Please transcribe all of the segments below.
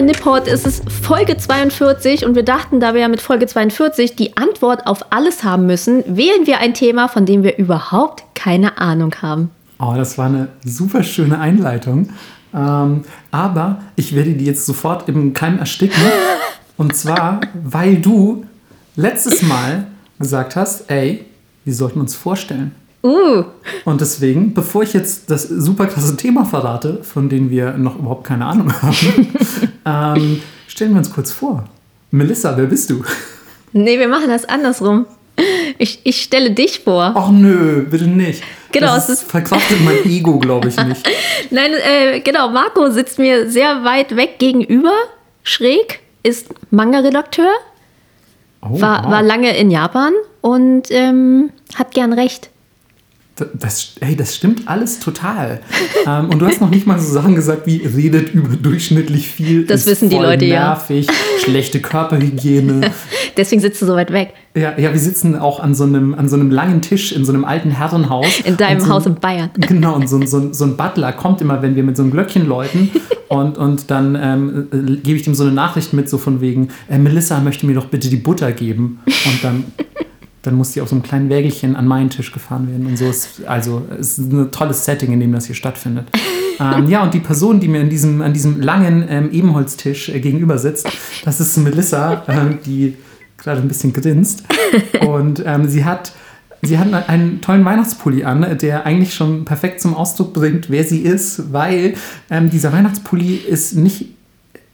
Bei Nipport. Es ist Folge 42 und wir dachten, da wir ja mit Folge 42 die Antwort auf alles haben müssen, wählen wir ein Thema, von dem wir überhaupt keine Ahnung haben. Oh, das war eine super schöne Einleitung. Ähm, aber ich werde die jetzt sofort im Keim ersticken. Und zwar, weil du letztes Mal gesagt hast, ey, wir sollten uns vorstellen. Uh, Und deswegen, bevor ich jetzt das super klasse Thema verrate, von dem wir noch überhaupt keine Ahnung haben, ähm, stellen wir uns kurz vor. Melissa, wer bist du? nee, wir machen das andersrum. Ich, ich stelle dich vor. Ach nö, bitte nicht. Genau, das es ist verkraftet mein Ego, glaube ich nicht. Nein, äh, genau, Marco sitzt mir sehr weit weg gegenüber, schräg, ist Manga-Redakteur, Oh, war, wow. war lange in Japan und ähm, hat gern recht. Das, ey, das stimmt alles total. ähm, und du hast noch nicht mal so Sachen gesagt wie redet überdurchschnittlich viel. Das ist wissen die Leute ja. nervig, schlechte Körperhygiene. Deswegen sitzt du so weit weg. Ja, ja, wir sitzen auch an so, einem, an so einem langen Tisch in so einem alten Herrenhaus. In deinem so, Haus in Bayern. Genau, und so, so, so ein Butler kommt immer, wenn wir mit so einem Glöckchen läuten. und, und dann ähm, äh, gebe ich dem so eine Nachricht mit, so von wegen, äh, Melissa möchte mir doch bitte die Butter geben. Und dann, dann muss die auf so einem kleinen Wägelchen an meinen Tisch gefahren werden. Und so ist, also, es ist ein tolles Setting, in dem das hier stattfindet. ähm, ja, und die Person, die mir in diesem, an diesem langen ähm, Ebenholztisch äh, gegenüber sitzt, das ist Melissa, ähm, die gerade ein bisschen grinst. Und ähm, sie hat Sie hat einen tollen Weihnachtspulli an, der eigentlich schon perfekt zum Ausdruck bringt, wer sie ist, weil ähm, dieser Weihnachtspulli ist nicht,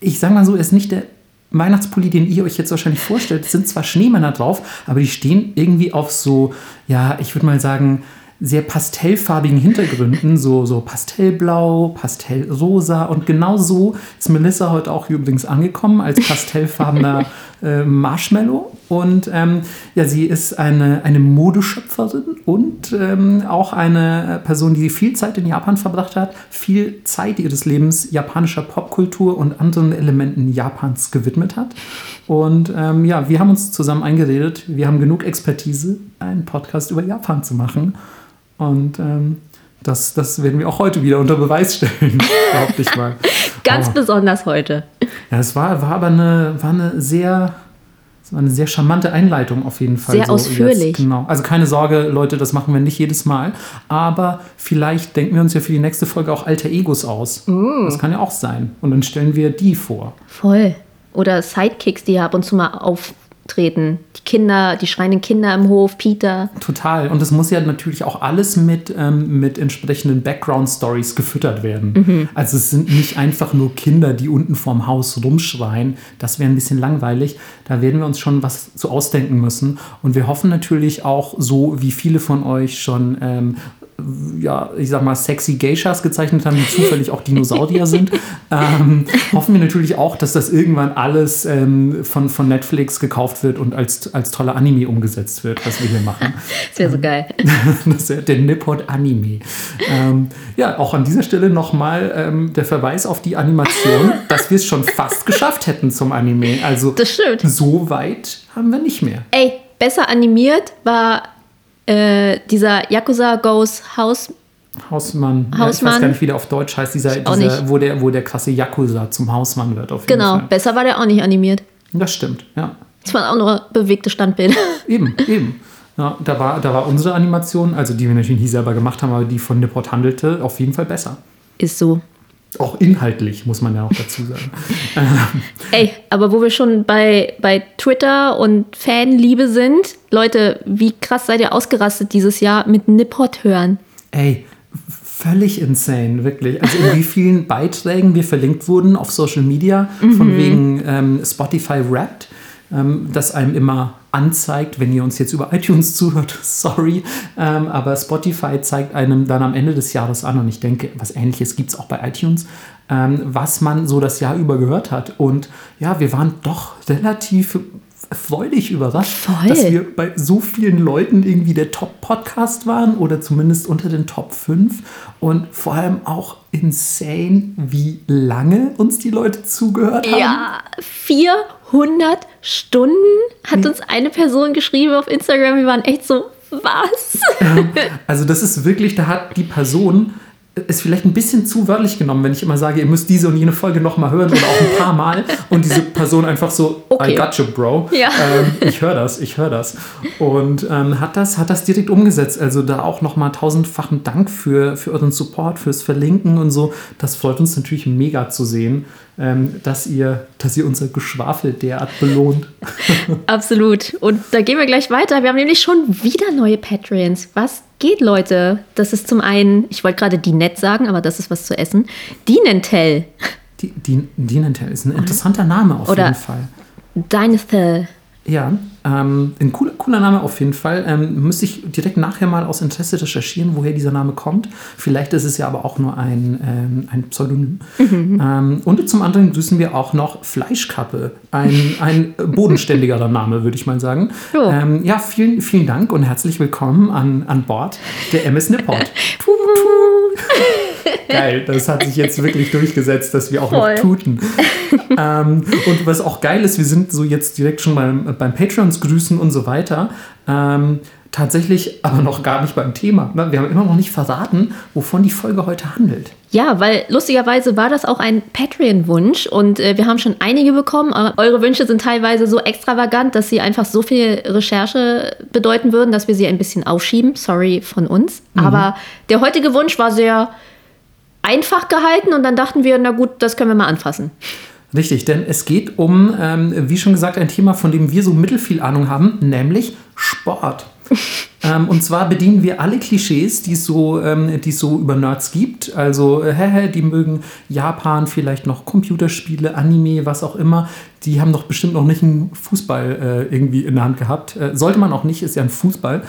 ich sag mal so, ist nicht der Weihnachtspulli, den ihr euch jetzt wahrscheinlich vorstellt. Sind zwar Schneemänner drauf, aber die stehen irgendwie auf so, ja, ich würde mal sagen, sehr pastellfarbigen Hintergründen, so, so pastellblau, pastellrosa und genau so ist Melissa heute auch übrigens angekommen als pastellfarbener äh, Marshmallow und ähm, ja, sie ist eine, eine Modeschöpferin und ähm, auch eine Person, die viel Zeit in Japan verbracht hat, viel Zeit ihres Lebens japanischer Popkultur und anderen Elementen Japans gewidmet hat. Und ähm, ja, wir haben uns zusammen eingeredet, wir haben genug Expertise, einen Podcast über Japan zu machen. Und ähm, das, das werden wir auch heute wieder unter Beweis stellen, behaupte ich mal. Ganz Oh. besonders heute. Ja, es war, war aber eine, war eine sehr, es war eine sehr charmante Einleitung auf jeden Fall. Sehr ausführlich. Jetzt, genau. Also keine Sorge, Leute, das machen wir nicht jedes Mal. Aber vielleicht denken wir uns ja für die nächste Folge auch alter Egos aus. Das kann ja auch sein. Und dann stellen wir die vor. Voll. Oder Sidekicks, die ja ab und zu mal auftreten. Die Kinder, die schreienden Kinder im Hof, Peter. Total. Und es muss ja natürlich auch alles mit, ähm, mit entsprechenden Background-Stories gefüttert werden. Mhm. Also es sind nicht einfach nur Kinder, die unten vorm Haus rumschreien. Das wäre ein bisschen langweilig. Da werden wir uns schon was zu ausdenken müssen. Und wir hoffen natürlich auch, so wie viele von euch schon ähm, ja, ich sag mal, sexy Geishas gezeichnet haben, die zufällig auch Dinosaurier sind, ähm, hoffen wir natürlich auch, dass das irgendwann alles ähm, von, von Netflix gekauft wird und als, als toller Anime umgesetzt wird, was wir hier machen. Das wäre so geil. Das ist der Nippon Anime. Ähm, ja, auch an dieser Stelle nochmal ähm, der Verweis auf die Animation, dass wir es schon fast geschafft hätten zum Anime. Also so weit haben wir nicht mehr. Ey, besser animiert war äh, dieser Yakuza Goes House. Hausmann. Ja, ich weiß Hausmann. gar nicht, wie der auf Deutsch heißt, dieser, dieser nicht. wo, der, wo der krasse Yakuza zum Hausmann wird. Auf jeden Genau, Fall. besser war der auch nicht animiert. Das stimmt, ja. Das waren auch nur bewegte Standbilder. Eben, eben. Ja, da, war, da war unsere Animation, also die wir natürlich nie selber gemacht haben, aber die von Nippot handelte, auf jeden Fall besser. Ist so. Auch inhaltlich, muss man ja auch dazu sagen. Ey, aber wo wir schon bei, bei Twitter und Fanliebe sind, Leute, wie krass seid ihr ausgerastet dieses Jahr mit Nippot hören? Ey, völlig insane, wirklich. Also in wie vielen Beiträgen wir verlinkt wurden auf Social Media, von wegen ähm, Spotify Wrapped, ähm, das einem immer anzeigt, wenn ihr uns jetzt über iTunes zuhört, sorry, ähm, aber Spotify zeigt einem dann am Ende des Jahres an und ich denke, was ähnliches gibt es auch bei iTunes, ähm, was man so das Jahr über gehört hat. Und ja, wir waren doch relativ freudig überrascht, Voll. dass wir bei so vielen Leuten irgendwie der Top-Podcast waren oder zumindest unter den Top 5 und vor allem auch insane, wie lange uns die Leute zugehört haben. Ja, 400 Stunden hat uns eine Person geschrieben auf Instagram. Wir waren echt so, was? Also das ist wirklich, da hat die Person ist vielleicht ein bisschen zu wörtlich genommen, wenn ich immer sage, ihr müsst diese und jene Folge nochmal hören oder auch ein paar Mal und diese Person einfach so, Okay. I got you, Bro. Ja. Ähm, ich höre das, ich höre das. Und ähm, hat, das, hat das direkt umgesetzt. Also da auch nochmal tausendfachen Dank für, für euren Support, fürs Verlinken und so. Das freut uns natürlich mega zu sehen, ähm, dass, ihr, dass ihr unser Geschwafel derart belohnt. Absolut. Und da gehen wir gleich weiter. Wir haben nämlich schon wieder neue Patreons. Was geht, Leute? Das ist zum einen, ich wollte gerade Dinette sagen, aber das ist was zu essen. Dinentel. Die, die, Dinentel ist ein interessanter Name auf Oder- jeden Fall. Dinethel. Ja, ähm, ein cooler, cooler Name auf jeden Fall. Ähm, müsste ich direkt nachher mal aus Interesse recherchieren, woher dieser Name kommt. Vielleicht ist es ja aber auch nur ein, ähm, ein Pseudonym. Ähm, und zum anderen grüßen wir auch noch Fleischkappe. Ein, ein bodenständigerer Name, würde ich mal sagen. Jo. Ähm, ja, vielen, vielen Dank und herzlich willkommen an, an Bord der MS Nipport. Puh. Geil, das hat sich jetzt wirklich durchgesetzt, dass wir auch Voll. noch tuten. ähm, und was auch geil ist, wir sind so jetzt direkt schon beim, beim Patreons grüßen und so weiter. Ähm, tatsächlich aber noch gar nicht beim Thema. ne? Wir haben immer noch nicht verraten, wovon die Folge heute handelt. Ja, weil lustigerweise war das auch ein Patreon-Wunsch und äh, wir haben schon einige bekommen. Eure Wünsche sind teilweise so extravagant, dass sie einfach so viel Recherche bedeuten würden, dass wir sie ein bisschen aufschieben. Sorry von uns. Aber der heutige Wunsch war sehr einfach gehalten und dann dachten wir, na gut, das können wir mal anfassen. Richtig, denn es geht um, ähm, wie schon gesagt, ein Thema, von dem wir so mittelfiel Ahnung haben, nämlich Sport. ähm, und zwar bedienen wir alle Klischees, die es so, ähm, es so über Nerds gibt. Also, äh, die mögen Japan, vielleicht noch Computerspiele, Anime, was auch immer. Die haben doch bestimmt noch nicht einen Fußball äh, irgendwie in der Hand gehabt. Äh, sollte man auch nicht, ist ja ein Fußball.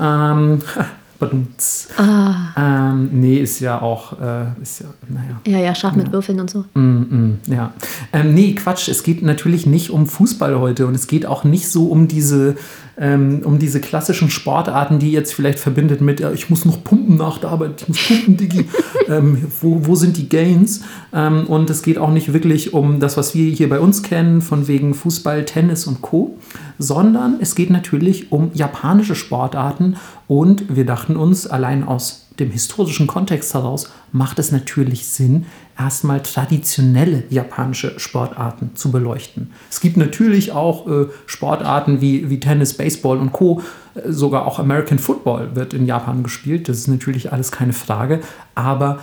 Ähm, badumts. ähm, nee, ist ja auch, äh, ist ja, naja. Ja, ja, Schach mit Würfeln und so. Mm, mm, ja. Ähm, nee, Quatsch. Es geht natürlich nicht um Fußball heute und es geht auch nicht so um diese, ähm, um diese klassischen Sportarten, die jetzt vielleicht verbindet mit, ja, ich muss noch pumpen nach der Arbeit, ich muss pumpen, Diggi. ähm, wo, wo sind die Gains? Ähm, und es geht auch nicht wirklich um das, was wir hier bei uns kennen, von wegen Fußball, Tennis und Co., sondern es geht natürlich um japanische Sportarten und wir dachten uns, allein aus dem historischen Kontext heraus macht es natürlich Sinn, erstmal traditionelle japanische Sportarten zu beleuchten. Es gibt natürlich auch äh, Sportarten wie, wie Tennis, Baseball und Co. Äh, Sogar auch American Football wird in Japan gespielt. Das ist natürlich alles keine Frage. Aber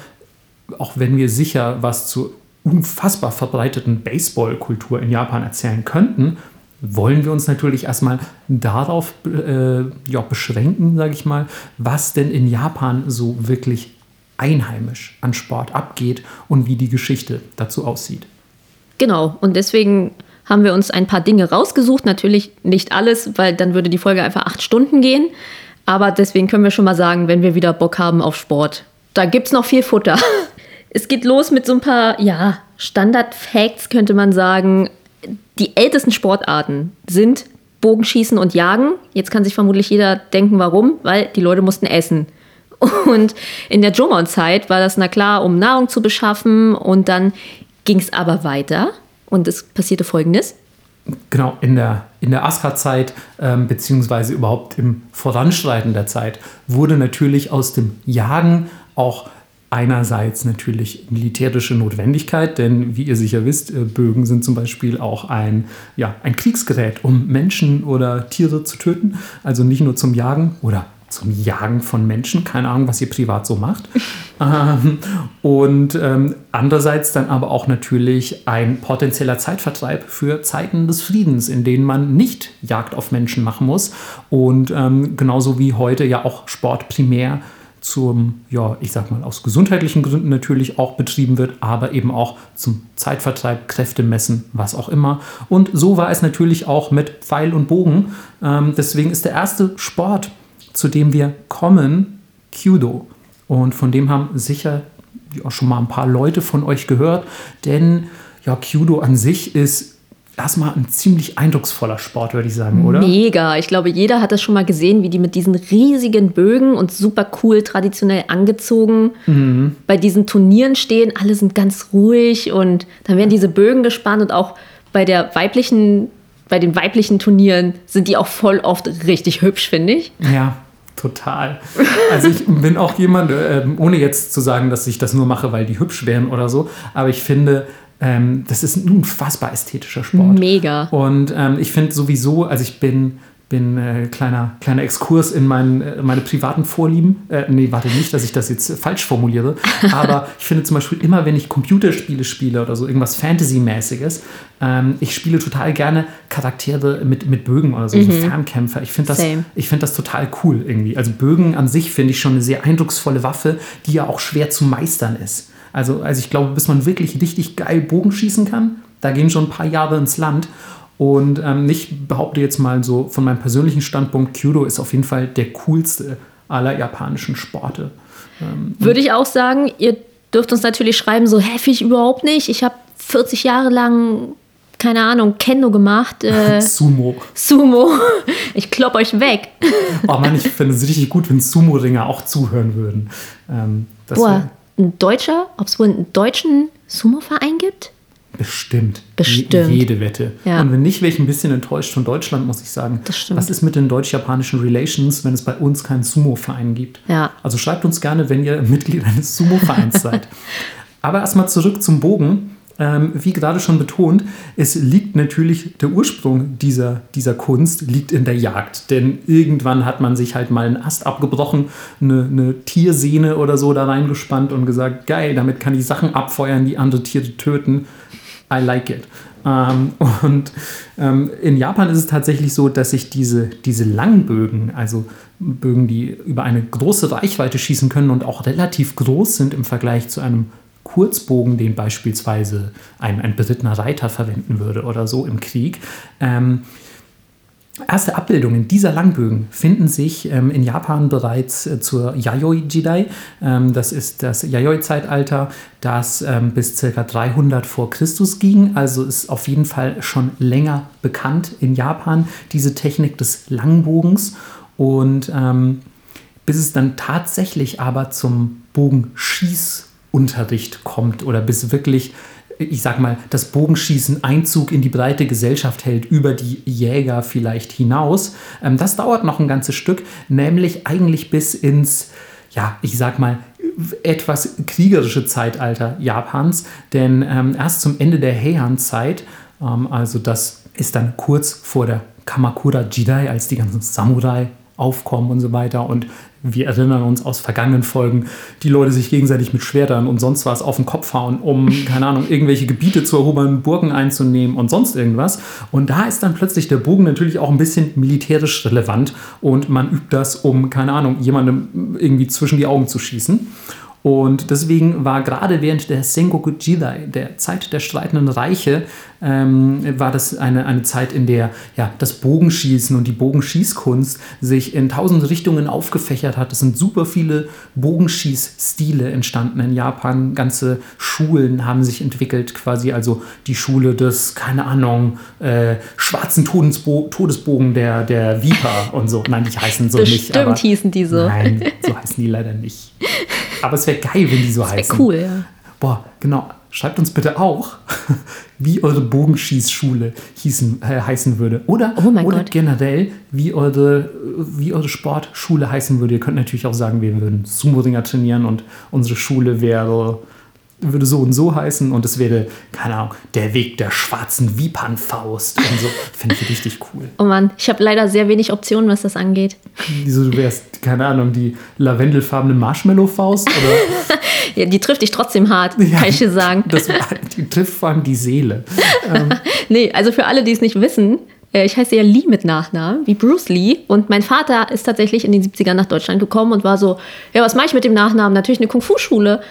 auch wenn wir sicher was zur unfassbar verbreiteten Baseballkultur in Japan erzählen könnten, wollen wir uns natürlich erstmal darauf äh, ja, beschränken, sage ich mal, was denn in Japan so wirklich einheimisch an Sport abgeht und wie die Geschichte dazu aussieht. Genau, und deswegen haben wir uns ein paar Dinge rausgesucht. Natürlich nicht alles, weil dann würde die Folge einfach acht Stunden gehen. Aber deswegen können wir schon mal sagen, wenn wir wieder Bock haben auf Sport, da gibt es noch viel Futter. Es geht los mit so ein paar, ja, Standard-Facts, könnte man sagen. Die ältesten Sportarten sind Bogenschießen und Jagen. Jetzt kann sich vermutlich jeder denken, warum, weil die Leute mussten essen. Und in der Jomon-Zeit war das, na klar, um Nahrung zu beschaffen. Und dann ging es aber weiter. Und es passierte Folgendes. Genau, in der, in der Asuka-Zeit, ähm, beziehungsweise überhaupt im Voranschreiten der Zeit, wurde natürlich aus dem Jagen auch einerseits natürlich militärische Notwendigkeit, denn wie ihr sicher wisst, äh, Bögen sind zum Beispiel auch ein, ja, ein Kriegsgerät, um Menschen oder Tiere zu töten. Also nicht nur zum Jagen oder zum Jagen von Menschen. Keine Ahnung, was ihr privat so macht. ähm, und ähm, andererseits dann aber auch natürlich ein potenzieller Zeitvertreib für Zeiten des Friedens, in denen man nicht Jagd auf Menschen machen muss. Und ähm, genauso wie heute ja auch Sport primär zum, ja, ich sag mal, aus gesundheitlichen Gründen natürlich auch betrieben wird, aber eben auch zum Zeitvertreib, Kräftemessen, was auch immer. Und so war es natürlich auch mit Pfeil und Bogen. Ähm, deswegen ist der erste Sport, zu dem wir kommen, Kyudo. Und von dem haben sicher ja, schon mal ein paar Leute von euch gehört, denn ja, Kyudo an sich ist erstmal ein ziemlich eindrucksvoller Sport, würde ich sagen, oder? Mega. Ich glaube, jeder hat das schon mal gesehen, wie die mit diesen riesigen Bögen und super cool traditionell angezogen bei diesen Turnieren stehen. Alle sind ganz ruhig und dann werden diese Bögen gespannt und auch bei der weiblichen, bei den weiblichen Turnieren sind die auch voll oft richtig hübsch, finde ich. Ja, Total. Also ich bin auch jemand, äh, ohne jetzt zu sagen, dass ich das nur mache, weil die hübsch wären oder so, aber ich finde, ähm, das ist ein unfassbar ästhetischer Sport. Mega. Und ähm, ich finde sowieso, also ich bin bin äh, kleiner, kleiner Exkurs in mein, äh, meine privaten Vorlieben. Äh, nee, warte nicht, dass ich das jetzt falsch formuliere. Aber ich finde zum Beispiel immer, wenn ich Computerspiele spiele oder so, irgendwas Fantasy-mäßiges, ähm, ich spiele total gerne Charaktere mit, mit Bögen oder so, mhm. so Fernkämpfer. Ich finde das, find das total cool irgendwie. Also Bögen an sich finde ich schon eine sehr eindrucksvolle Waffe, die ja auch schwer zu meistern ist. Also, also ich glaube, bis man wirklich richtig geil Bogen schießen kann, da gehen schon ein paar Jahre ins Land. Und ähm, ich behaupte jetzt mal so von meinem persönlichen Standpunkt, Kyudo ist auf jeden Fall der coolste aller japanischen Sporte. Ähm, Würde ich auch sagen, ihr dürft uns natürlich schreiben, so heftig überhaupt nicht. Ich habe 40 Jahre lang, keine Ahnung, Kendo gemacht. Äh, Sumo. Sumo. Ich klopp euch weg. Oh Mann, ich finde es richtig gut, wenn Sumo-Ringer auch zuhören würden. Ähm, Boah, ein Deutscher, ob es wohl einen deutschen Sumo-Verein gibt? Bestimmt. Bestimmt. jede Wette. Ja. Und wenn nicht, wäre ich ein bisschen enttäuscht von Deutschland, muss ich sagen. Das stimmt. Was ist mit den deutsch-japanischen Relations, wenn es bei uns keinen Sumo-Verein gibt? Ja. Also schreibt uns gerne, wenn ihr Mitglied eines Sumo-Vereins seid. Aber erstmal zurück zum Bogen. Ähm, wie gerade schon betont, es liegt natürlich, der Ursprung dieser, dieser Kunst liegt in der Jagd. Denn irgendwann hat man sich halt mal einen Ast abgebrochen, eine, eine Tiersehne oder so da reingespannt und gesagt, geil, damit kann ich Sachen abfeuern, die andere Tiere töten. I like it. Ähm, und ähm, in Japan ist es tatsächlich so, dass sich diese, diese Langbögen, also Bögen, die über eine große Reichweite schießen können und auch relativ groß sind im Vergleich zu einem Kurzbogen, den beispielsweise ein, ein berittener Reiter verwenden würde oder so im Krieg, ähm, Erste Abbildungen dieser Langbögen finden sich ähm, in Japan bereits äh, zur Yayoi-Jidai. Ähm, das ist das Yayoi-Zeitalter, das ähm, bis ca. 300 vor Christus ging. Also ist auf jeden Fall schon länger bekannt in Japan, diese Technik des Langbogens. Und ähm, bis es dann tatsächlich aber zum Bogenschießunterricht kommt oder bis wirklich ich sag mal, das Bogenschießen Einzug in die breite Gesellschaft hält, über die Jäger vielleicht hinaus. Ähm, das dauert noch ein ganzes Stück, nämlich eigentlich bis ins, ja, ich sag mal, etwas kriegerische Zeitalter Japans. Denn ähm, erst zum Ende der Heian-Zeit, ähm, also das ist dann kurz vor der Kamakura Jidai, als die ganzen Samurai aufkommen und so weiter. Und wir erinnern uns aus vergangenen Folgen, die Leute sich gegenseitig mit Schwertern und sonst was auf den Kopf hauen, um, keine Ahnung, irgendwelche Gebiete zu erobern, Burgen einzunehmen und sonst irgendwas. Und da ist dann plötzlich der Bogen natürlich auch ein bisschen militärisch relevant und man übt das, um, keine Ahnung, jemandem irgendwie zwischen die Augen zu schießen. Und deswegen war gerade während der Sengoku Jidai, der Zeit der streitenden Reiche, ähm, war das eine, eine Zeit, in der ja, das Bogenschießen und die Bogenschießkunst sich in tausend Richtungen aufgefächert hat. Es sind super viele Bogenschießstile entstanden in Japan. Ganze Schulen haben sich entwickelt, quasi also die Schule des, keine Ahnung, äh, schwarzen Todesbo Todesbogen der, der Viper und so. Nein, die heißen so Bestimmt nicht. Stimmt, hießen die so. Nein, so heißen die leider nicht. Aber es wäre geil, wenn die so das heißen. cool, ja. Boah, genau. Schreibt uns bitte auch, wie eure Bogenschießschule hießen, äh, heißen würde. Oder, oh oder Gott. generell, wie eure, wie eure Sportschule heißen würde. Ihr könnt natürlich auch sagen, wir würden Sumo-Ringer trainieren und unsere Schule wäre würde so und so heißen und es wäre, keine Ahnung, der Weg der schwarzen Vipernfaust und so. Finde ich richtig cool. Oh Mann, ich habe leider sehr wenig Optionen, was das angeht. Wieso, du wärst, keine Ahnung, die lavendelfarbene Marshmallow-Faust? ja, die trifft dich trotzdem hart, ja, kann ich dir sagen. Das, die trifft vor allem die Seele. ähm. Nee, also für alle, die es nicht wissen, ich heiße ja Lee mit Nachnamen, wie Bruce Lee. Und mein Vater ist tatsächlich in den 70ern nach Deutschland gekommen und war so, ja, was mache ich mit dem Nachnamen? Natürlich eine Kung-Fu-Schule.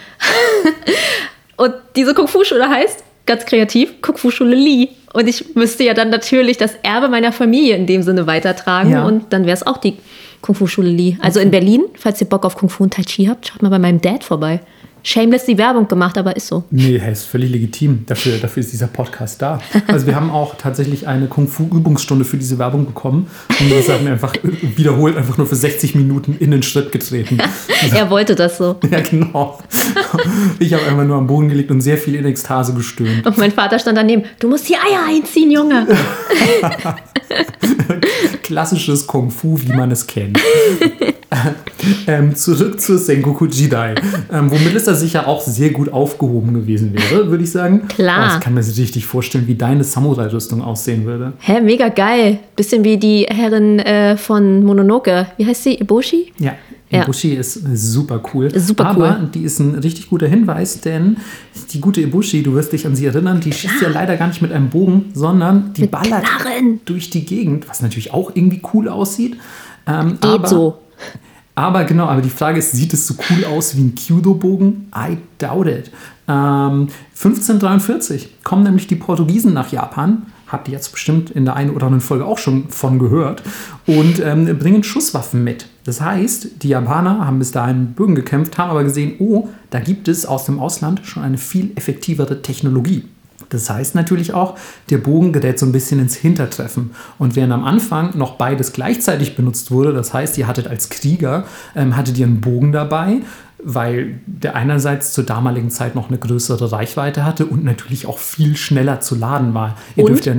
und diese Kung-Fu-Schule heißt, ganz kreativ, Kung-Fu-Schule Lee. Und ich müsste ja dann natürlich das Erbe meiner Familie in dem Sinne weitertragen. Ja. Und dann wäre es auch die Kung-Fu-Schule Lee. Also in Berlin, falls ihr Bock auf Kung-Fu und Tai Chi habt, schaut mal bei meinem Dad vorbei shameless die Werbung gemacht, aber ist so. Nee, hey, ist völlig legitim. Dafür, dafür ist dieser Podcast da. Also wir haben auch tatsächlich eine Kung-Fu-Übungsstunde für diese Werbung bekommen und das haben wir einfach wiederholt einfach nur für 60 Minuten in den Schritt getreten. er wollte das so. Ja, genau. Ich habe einfach nur am Boden gelegt und sehr viel in Ekstase gestöhnt. Und mein Vater stand daneben, du musst die Eier einziehen, Junge. Klassisches Kung-Fu, wie man es kennt. ähm, zurück zur Sengoku Jidai, ähm, wo Melissa sicher auch sehr gut aufgehoben gewesen wäre, würde ich sagen. Klar. Aber ich kann mir richtig vorstellen, wie deine Samurai-Rüstung aussehen würde. Hä, mega geil. Bisschen wie die Herrin äh, von Mononoke. Wie heißt sie? Iboshi? Ja, Ja. Ibushi ist super cool. Super Aber cool. die ist ein richtig guter Hinweis, denn die gute Ibushi, du wirst dich an sie erinnern, die schießt ja leider gar nicht mit einem Bogen, sondern die Mit ballert Knarren. durch die Gegend, was natürlich auch irgendwie cool aussieht. Ähm, Geht aber, so. Aber genau, aber die Frage ist, sieht es so cool aus wie ein Kyudo-Bogen? I doubt it. Ähm, 1543 kommen nämlich die Portugiesen nach Japan. Habt ihr jetzt bestimmt in der einen oder anderen Folge auch schon von gehört. Und ähm, bringen Schusswaffen mit. Das heißt, die Japaner haben bis dahin Bögen gekämpft, haben aber gesehen, oh, da gibt es aus dem Ausland schon eine viel effektivere Technologie. Das heißt natürlich auch, der Bogen gerät so ein bisschen ins Hintertreffen. Und während am Anfang noch beides gleichzeitig benutzt wurde, das heißt, ihr hattet als Krieger, ähm, hattet ihr einen Bogen dabei, weil der einerseits zur damaligen Zeit noch eine größere Reichweite hatte und natürlich auch viel schneller zu laden war. Ihr Und? dürft ja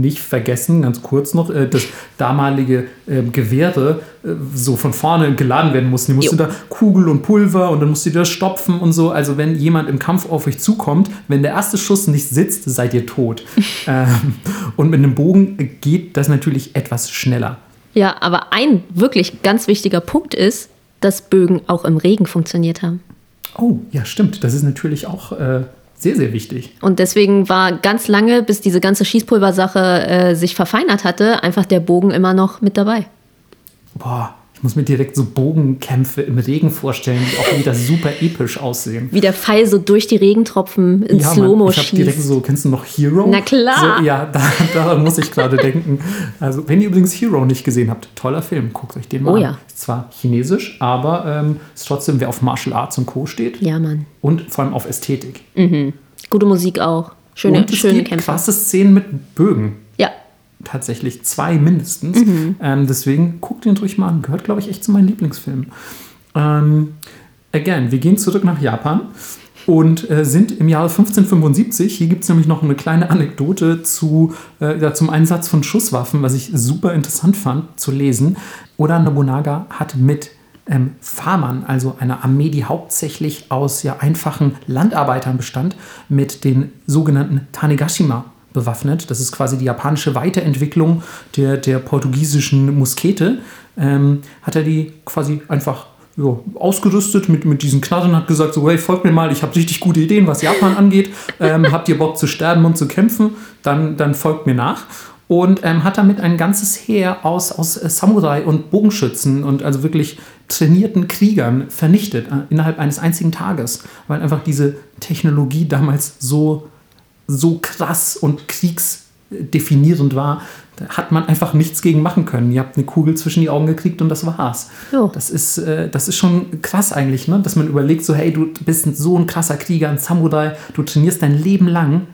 nicht vergessen, ganz kurz noch, äh, dass damalige äh, Gewehre äh, so von vorne geladen werden mussten. Die mussten Jo. da Kugel und Pulver und dann musst ihr das stopfen und so. Also wenn jemand im Kampf auf euch zukommt, wenn der erste Schuss nicht sitzt, seid ihr tot. ähm, und mit einem Bogen geht das natürlich etwas schneller. Ja, aber ein wirklich ganz wichtiger Punkt ist, dass Bögen auch im Regen funktioniert haben. Oh, ja, stimmt. Das ist natürlich auch äh, sehr, sehr wichtig. Und deswegen war ganz lange, bis diese ganze Schießpulversache äh, sich verfeinert hatte, einfach der Bogen immer noch mit dabei. Boah, muss mir direkt so Bogenkämpfe im Regen vorstellen, die auch wieder super episch aussehen. Wie der Pfeil so durch die Regentropfen in Ja, Slow-Mo ich habe direkt schießt. so, kennst du noch Hero? Na klar. So, ja, da, daran muss ich gerade denken. Also, wenn ihr übrigens Hero nicht gesehen habt, toller Film, guckt euch den mal Oh an. ja. Ist zwar chinesisch, aber ähm, ist trotzdem, wer auf Martial Arts und Co. steht Ja, Mann. und vor allem auf Ästhetik. Gute Musik auch. Schöne, und es schöne gibt Kämpfe. krasse Szenen mit Bögen. Tatsächlich zwei mindestens. Mhm. Ähm, deswegen guckt ihn ruhig mal an. Gehört, glaube ich, echt zu meinen Lieblingsfilmen. Ähm, again, wir gehen zurück nach Japan und äh, sind im Jahre 1575. Hier gibt es nämlich noch eine kleine Anekdote zu, äh, ja, zum Einsatz von Schusswaffen, was ich super interessant fand zu lesen. Oda Nobunaga hat mit ähm, Farmern, also einer Armee, die hauptsächlich aus ja, einfachen Landarbeitern bestand, mit den sogenannten Tanegashima bewaffnet. Das ist quasi die japanische Weiterentwicklung der, der portugiesischen Muskete. Ähm, hat er die quasi einfach ja, ausgerüstet mit, mit diesen Knarren, hat gesagt, so, hey, folgt mir mal, ich habe richtig gute Ideen, was Japan angeht. Ähm, habt ihr Bock zu sterben und zu kämpfen? Dann, dann folgt mir nach. Und ähm, hat damit ein ganzes Heer aus, aus äh, Samurai und Bogenschützen und also wirklich trainierten Kriegern vernichtet äh, innerhalb eines einzigen Tages, weil einfach diese Technologie damals so so krass und kriegsdefinierend war, da hat man einfach nichts gegen machen können. Ihr habt eine Kugel zwischen die Augen gekriegt und das war's. Jo. Das ist, äh, das ist schon krass eigentlich, ne? dass man überlegt, so hey, du bist so ein krasser Krieger, ein Samurai, du trainierst dein Leben lang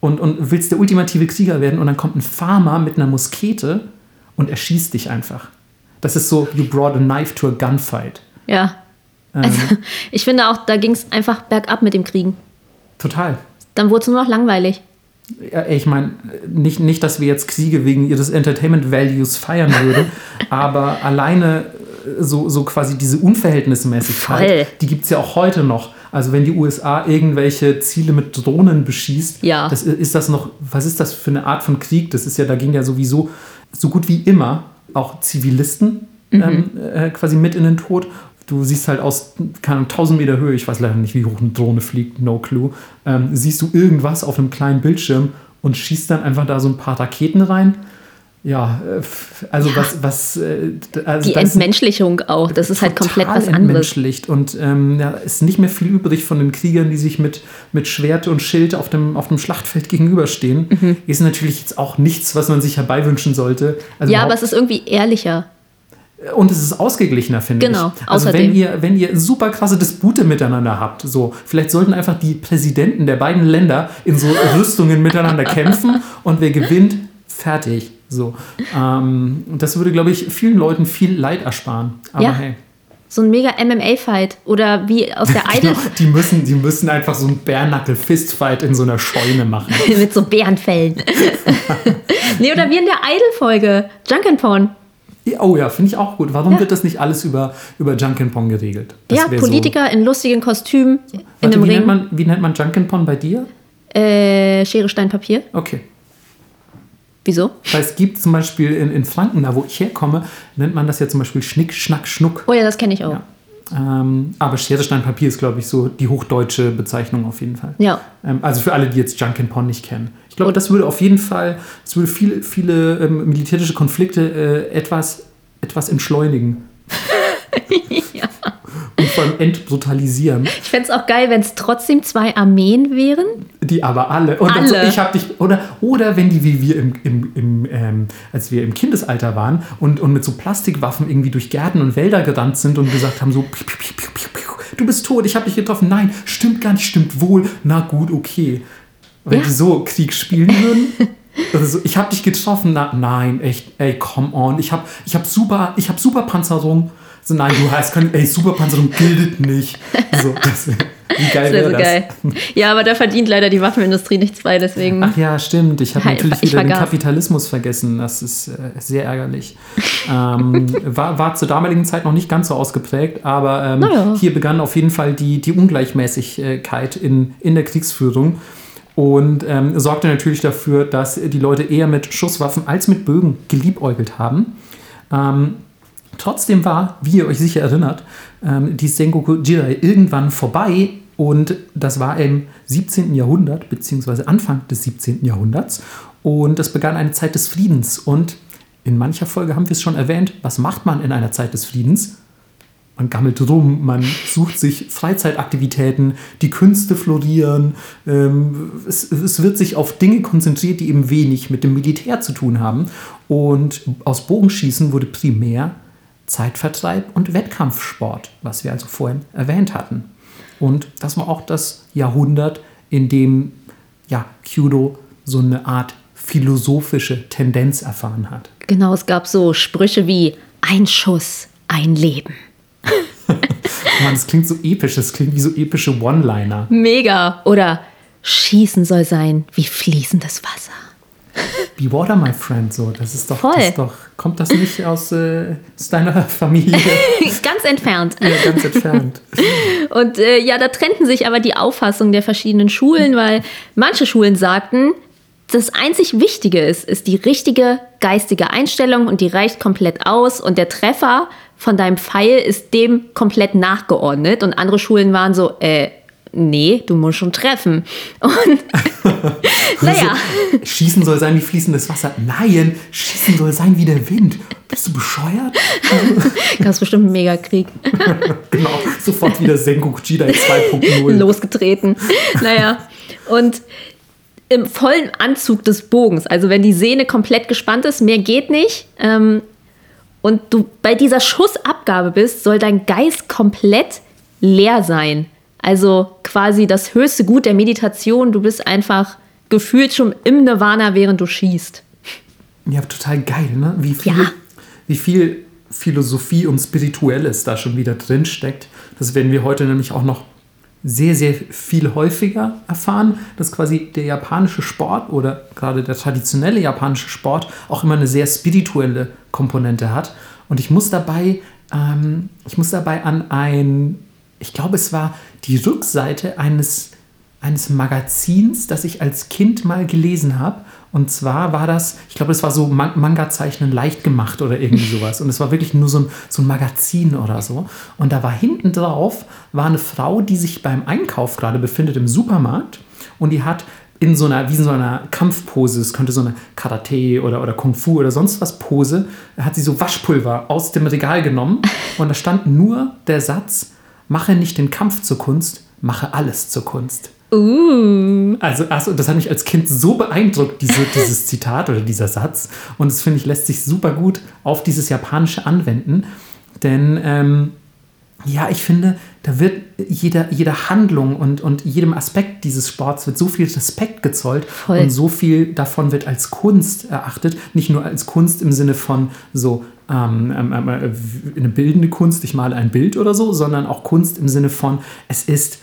und, und willst der ultimative Krieger werden und dann kommt ein Farmer mit einer Muskete und erschießt dich einfach. Das ist so, you brought a knife to a gunfight. ja. Ähm, Also, ich finde auch, da ging es einfach bergab mit dem Kriegen. total. Dann wurde es nur noch langweilig. Ja, ich meine, nicht, nicht, dass wir jetzt Kriege wegen ihres Entertainment Values feiern würden, aber alleine äh, so, so quasi diese Unverhältnismäßigkeit, Voll. die gibt es ja auch heute noch. Also wenn die USA irgendwelche Ziele mit Drohnen beschießt, Ja. das, ist das noch, was ist das für eine Art von Krieg? Das ist ja, da ging ja sowieso so gut wie immer auch Zivilisten ähm, äh, quasi mit in den Tod. Du siehst halt aus, keine Ahnung, 1000 Meter Höhe, ich weiß leider nicht, wie hoch eine Drohne fliegt, no clue, ähm, siehst du irgendwas auf einem kleinen Bildschirm und schießt dann einfach da so ein paar Raketen rein. Ja, äh, also Ja. was, was, äh, also Die Entmenschlichung auch, das ist halt komplett was anderes. entmenschlicht und ähm, ja, ist nicht mehr viel übrig von den Kriegern, die sich mit, mit Schwert und Schild auf dem, auf dem Schlachtfeld gegenüberstehen. Mhm. Ist natürlich jetzt auch nichts, was man sich herbeiwünschen sollte. Also Ja, aber es ist irgendwie ehrlicher. Und es ist ausgeglichener, finde Genau, ich. Also außerdem. wenn ihr, wenn ihr super krasse Dispute miteinander habt, so, vielleicht sollten einfach die Präsidenten der beiden Länder in so Rüstungen miteinander kämpfen und wer gewinnt, fertig. So. Ähm, das würde, glaube ich, vielen Leuten viel Leid ersparen. Aber Ja. hey. So ein mega MMA-Fight oder wie aus der Idol Genau, die, müssen, die müssen einfach so einen Bärnackel-Fistfight in so einer Scheune machen. mit so Bärenfällen. nee, oder wie in der Idol-Folge. Junk and Porn. Oh ja, finde ich auch gut. Warum Ja. wird das nicht alles über, über Junkin' geregelt? Das ja, Politiker in lustigen Kostümen So, in warte, einem wie, nennt Ring. man, wie nennt man Junkin' bei dir? Äh, Schere, Stein, Papier. Okay. Wieso? Weil es gibt zum Beispiel in, in Franken, da wo ich herkomme, nennt man das ja zum Beispiel Schnick, Schnack, Schnuck. Oh ja, das kenne ich auch. Ja. Ähm, aber Schere, Stein, Papier ist, glaube ich, so die hochdeutsche Bezeichnung auf jeden Fall. Ja. Ähm, also für alle, die jetzt Junkin' Pond nicht kennen. Ich glaube, das würde auf jeden Fall, das würde viele, viele ähm, militärische Konflikte äh, etwas, etwas entschleunigen. Und vor allem entbrutalisieren. Ich fände es auch geil, wenn es trotzdem zwei Armeen wären. Die aber alle. Und Alle. so, ich hab dich. Oder, oder wenn die wie wir im, im, im ähm, als wir im Kindesalter waren und, und mit so Plastikwaffen irgendwie durch Gärten und Wälder gerannt sind und gesagt haben: so, piu, piu, piu, du bist tot, ich habe dich getroffen. Nein, stimmt gar nicht, stimmt wohl. Na gut, okay. Wenn Ja. die so Krieg spielen würden. Also so, ich habe dich getroffen. Na, nein, echt, ey, come on. Ich habe ich hab super, ich hab super Panzerung. So, nein, du heißt, können, ey, Superpanzerung gilt nicht. So, das, wär- wie geil Das wäre wäre so das? geil. Ja, aber da verdient leider die Waffenindustrie nichts bei, deswegen. Ach ja, stimmt. Ich habe Ha, natürlich ich wieder den. Kapitalismus vergessen. Das ist äh, sehr ärgerlich. ähm, war, war zur damaligen Zeit noch nicht ganz so ausgeprägt, aber ähm, Naja. hier begann auf jeden Fall die, die Ungleichmäßigkeit in, in der Kriegsführung und ähm, sorgte natürlich dafür, dass die Leute eher mit Schusswaffen als mit Bögen geliebäugelt haben. Ähm, Trotzdem war, wie ihr euch sicher erinnert, ähm, die Sengoku Jirai irgendwann vorbei und das war im 17. Jahrhundert, beziehungsweise Anfang des 17. Jahrhunderts und es begann eine Zeit des Friedens und in mancher Folge haben wir es schon erwähnt, was macht man in einer Zeit des Friedens? Man gammelt rum, man sucht sich Freizeitaktivitäten, die Künste florieren. Ähm, es, es wird sich auf Dinge konzentriert, die eben wenig mit dem Militär zu tun haben. Und aus Bogenschießen wurde primär Zeitvertreib und Wettkampfsport, was wir also vorhin erwähnt hatten. Und das war auch das Jahrhundert, in dem ja, Kyudo so eine Art philosophische Tendenz erfahren hat. Genau, es gab so Sprüche wie ein Schuss, ein Leben. Mann, das klingt so episch, das klingt wie so epische One-Liner. Mega. Oder Schießen soll sein wie fließendes Wasser. Be Water, my friend, so. Das ist doch, Voll. das ist doch kommt das nicht aus, äh, aus deiner Familie? Ganz entfernt. ja, ganz entfernt. Und äh, ja, da trennten sich aber die Auffassungen der verschiedenen Schulen, weil manche Schulen sagten, das einzig Wichtige ist, ist die richtige geistige Einstellung und die reicht komplett aus und der Treffer von deinem Pfeil ist dem komplett nachgeordnet. Und andere Schulen waren so, äh, nee, du musst schon treffen. Und naja, So, Schießen soll sein wie fließendes Wasser. Nein, Schießen soll sein wie der Wind. Bist du bescheuert? ist bestimmt ein Megakrieg. genau, sofort wieder Sengoku Jidai 2.0. losgetreten. Naja, und im vollen Anzug des Bogens, also wenn die Sehne komplett gespannt ist, mehr geht nicht, ähm, und du bei dieser Schussabgabe bist, soll dein Geist komplett leer sein. Also quasi das höchste Gut der Meditation, du bist einfach gefühlt schon im Nirvana, während du schießt. Ja, total geil, ne? Wie viel, Ja. wie viel Philosophie und Spirituelles da schon wieder drin steckt. Das werden wir heute nämlich auch noch sehr, sehr viel häufiger erfahren, dass quasi der japanische Sport oder gerade der traditionelle japanische Sport auch immer eine sehr spirituelle Komponente hat. Und ich muss dabei, ähm, ich muss dabei an ein, ich glaube, es war die Rückseite eines eines Magazins, das ich als Kind mal gelesen habe. Und zwar war das, ich glaube, es war so Man Manga-Zeichnen leicht gemacht oder irgendwie sowas. Und es war wirklich nur so ein, so ein Magazin oder so. Und da war hinten drauf, war eine Frau, die sich beim Einkauf gerade befindet im Supermarkt. Und die hat in so einer, wie in so einer Kampfpose, es könnte so eine Karate oder, oder Kung Fu oder sonst was Pose, hat sie so Waschpulver aus dem Regal genommen. Und da stand nur der Satz, mache nicht den Kampf zur Kunst, mache alles zur Kunst. Uh, Also, also das hat mich als Kind so beeindruckt, diese, dieses Zitat oder dieser Satz. Und das finde ich, lässt sich super gut auf dieses Japanische anwenden. Denn ähm, ja, ich finde, da wird jeder, jeder Handlung und, und jedem Aspekt dieses Sports wird so viel Respekt gezollt Voll. und so viel davon wird als Kunst erachtet. Nicht nur als Kunst im Sinne von so ähm, ähm, ähm, äh, eine bildende Kunst, ich male ein Bild oder so, sondern auch Kunst im Sinne von, es ist,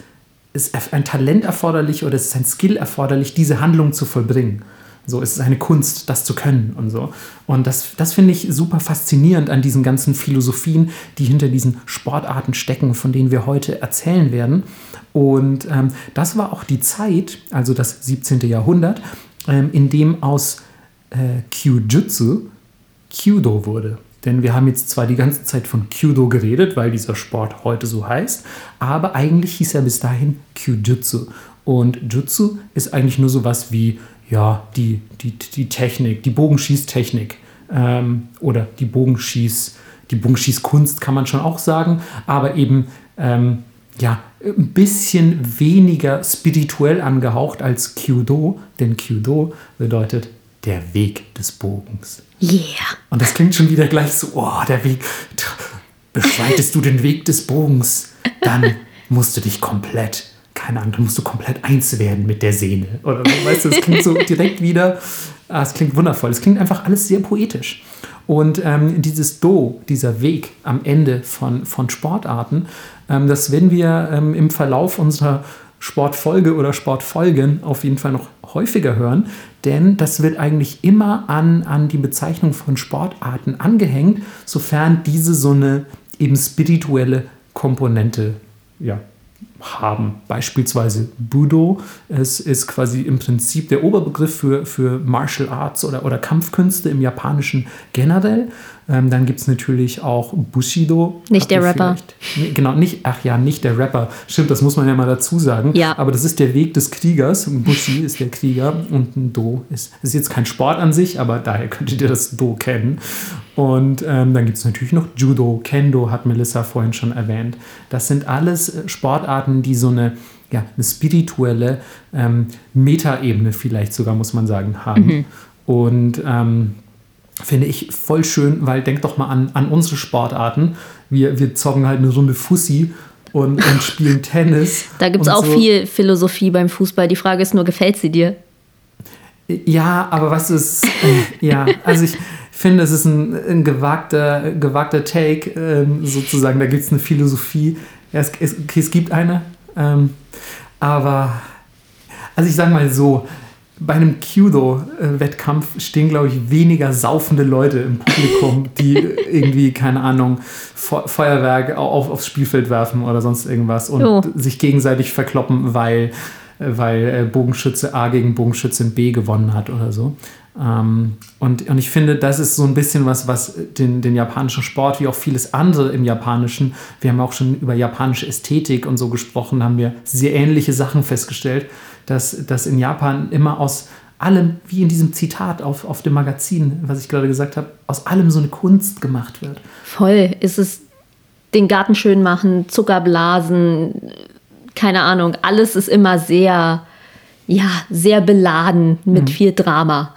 ist ein Talent erforderlich oder es ist ein Skill erforderlich, diese Handlung zu vollbringen. So, es ist eine Kunst, das zu können und so. Und das, das finde ich super faszinierend an diesen ganzen Philosophien, die hinter diesen Sportarten stecken, von denen wir heute erzählen werden. Und ähm, das war auch die Zeit, also das 17. Jahrhundert, ähm, in dem aus äh, Kyujutsu Kyudo wurde. Denn wir haben jetzt zwar die ganze Zeit von Kyudo geredet, weil dieser Sport heute so heißt, aber eigentlich hieß er bis dahin Kyujutsu. Und Jutsu ist eigentlich nur sowas wie ja, die, die, die Technik, die Bogenschießtechnik ähm, oder die Bogenschieß, die Bogenschießkunst kann man schon auch sagen, aber eben ähm, ja, ein bisschen weniger spirituell angehaucht als Kyudo, denn Kyudo bedeutet der Weg des Bogens. Yeah. Und das klingt schon wieder gleich so, oh, der Weg. Beschreitest du den Weg des Bogens, dann musst du dich komplett keine Ahnung, dann musst du komplett eins werden mit der Sehne. Oder weißt du, es klingt so direkt wieder, ah, es klingt wundervoll. Es klingt einfach alles sehr poetisch. Und ähm, dieses Do, dieser Weg am Ende von, von Sportarten, ähm, das werden wir ähm, im Verlauf unserer Sportfolge oder Sportfolgen auf jeden Fall noch häufiger hören, denn das wird eigentlich immer an, an die Bezeichnung von Sportarten angehängt, sofern diese so eine eben spirituelle Komponente ja, haben. Beispielsweise Budo. Es ist quasi im Prinzip der Oberbegriff für, für Martial Arts oder, oder Kampfkünste im Japanischen generell. Ähm, dann gibt es natürlich auch Bushido. Nicht der Rapper. Nee, genau, nicht, ach ja, nicht der Rapper. Stimmt, das muss man ja mal dazu sagen. Ja. Aber das ist der Weg des Kriegers. Bushi ist der Krieger und ein Do ist, ist jetzt kein Sport an sich, aber daher könntet ihr das Do kennen. Und ähm, dann gibt es natürlich noch Judo, Kendo, hat Melissa vorhin schon erwähnt. Das sind alles äh, Sportarten, die so eine, ja, eine spirituelle ähm, Metaebene vielleicht sogar, muss man sagen, haben. Mhm. Und ähm, finde ich voll schön, weil denk doch mal an, an unsere Sportarten. Wir, wir zocken halt eine Runde Fussi und, und spielen Tennis. Da gibt es auch so. viel Philosophie beim Fußball. Die Frage ist nur, gefällt sie dir? Ja, aber was ist, äh, ja, also ich finde, es ist ein, ein gewagter, gewagter Take, ähm, sozusagen. Da gibt es eine Philosophie. Ja, es, es, okay, es gibt eine, ähm, aber, also ich sage mal so, bei einem Kudo-Wettkampf stehen, glaube ich, weniger saufende Leute im Publikum, die irgendwie, keine Ahnung, Feuerwerk auf, aufs Spielfeld werfen oder sonst irgendwas und oh. sich gegenseitig verkloppen, weil, weil äh, Bogenschütze A gegen Bogenschützin B gewonnen hat oder so. Ähm, und, und ich finde, das ist so ein bisschen was, was den, den japanischen Sport, wie auch vieles andere im Japanischen, wir haben auch schon über japanische Ästhetik und so gesprochen, haben wir sehr ähnliche Sachen festgestellt, dass, dass in Japan immer aus allem, wie in diesem Zitat auf, auf dem Magazin, was ich gerade gesagt habe, aus allem so eine Kunst gemacht wird. Voll. Ist es den Garten schön machen, Zuckerblasen, keine Ahnung, alles ist immer sehr, ja, sehr beladen mit mhm. viel Drama.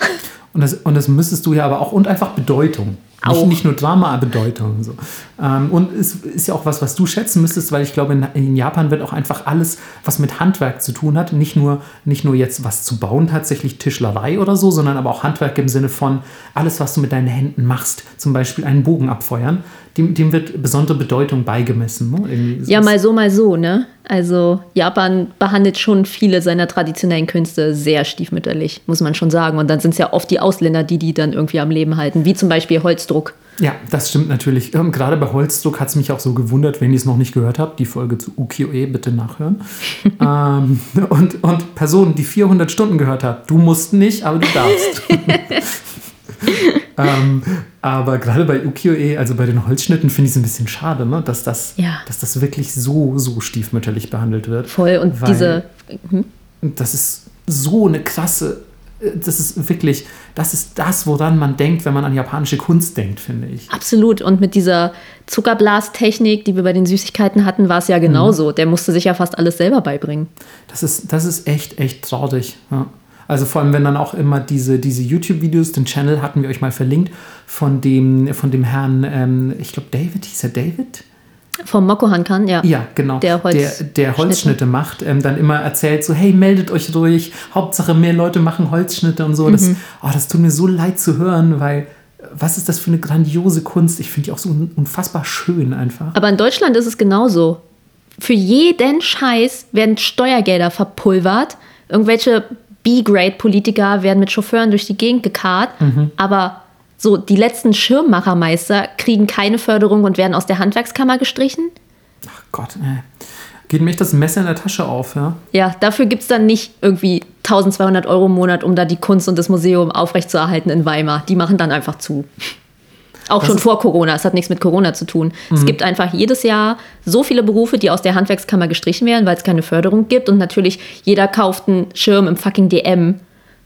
Und das, und das müsstest du ja aber auch, und einfach Bedeutung. Nicht, nicht, nur Drama, Bedeutung. So. Ähm, und es ist ja auch was, was du schätzen müsstest, weil ich glaube, in, in, Japan wird auch einfach alles, was mit Handwerk zu tun hat, nicht nur, nicht nur jetzt was zu bauen, tatsächlich Tischlerei oder so, sondern aber auch Handwerk im Sinne von alles, was du mit deinen Händen machst. Zum Beispiel einen Bogen abfeuern dem, dem wird besondere Bedeutung beigemessen. Ne? Ja, mal so, mal so. Ne? Also Japan behandelt schon viele seiner traditionellen Künste sehr stiefmütterlich, muss man schon sagen. Und dann sind es ja oft die Ausländer, die die dann irgendwie am Leben halten, wie zum Beispiel Holzdruck. Ja, das stimmt natürlich. Ähm, gerade bei Holzdruck hat es mich auch so gewundert, wenn ihr es noch nicht gehört habt, die Folge zu Ukiyo-e bitte nachhören. ähm, und, und Personen, die 400 Stunden gehört habt, du musst nicht, aber du darfst. ähm, aber gerade bei Ukiyo-e, also bei den Holzschnitten, finde ich es ein bisschen schade, ne? dass, das, ja. dass das wirklich so, so stiefmütterlich behandelt wird. Voll, und diese. Hm? Das ist so eine krasse. Das ist wirklich, das ist das, woran man denkt, wenn man an japanische Kunst denkt, finde ich. Absolut. Und mit dieser Zuckerblastechnik, die wir bei den Süßigkeiten hatten, war es ja genauso. Mhm. Der musste sich ja fast alles selber beibringen. Das ist, das ist echt, echt traurig. Ja. Also vor allem, wenn dann auch immer diese, diese YouTube-Videos, den Channel hatten wir euch mal verlinkt, von dem, von dem Herrn, ähm, ich glaube David, hieß er David? Vom Moko Hankan, ja. Ja, genau. Der, Holz der, der Holzschnitte macht, ähm, dann immer erzählt so, hey, meldet euch ruhig, Hauptsache mehr Leute machen Holzschnitte und so. Mhm. Das, oh, das tut mir so leid zu hören, weil was ist das für eine grandiose Kunst? Ich finde die auch so unfassbar schön einfach. Aber in Deutschland ist es genauso. Für jeden Scheiß werden Steuergelder verpulvert. Irgendwelche B-Grade-Politiker werden mit Chauffeuren durch die Gegend gekarrt, aber so die letzten Schirmmachermeister kriegen keine Förderung und werden aus der Handwerkskammer gestrichen. Ach Gott, ey. Geht mir echt das Messer in der Tasche auf, ja? Ja, dafür gibt es dann nicht irgendwie 1200 Euro im Monat, um da die Kunst und das Museum aufrechtzuerhalten in Weimar. Die machen dann einfach zu. Auch Das schon vor Corona. Es hat nichts mit Corona zu tun. Es gibt einfach jedes Jahr so viele Berufe, die aus der Handwerkskammer gestrichen werden, weil es keine Förderung gibt. Und natürlich, jeder kauft einen Schirm im fucking DM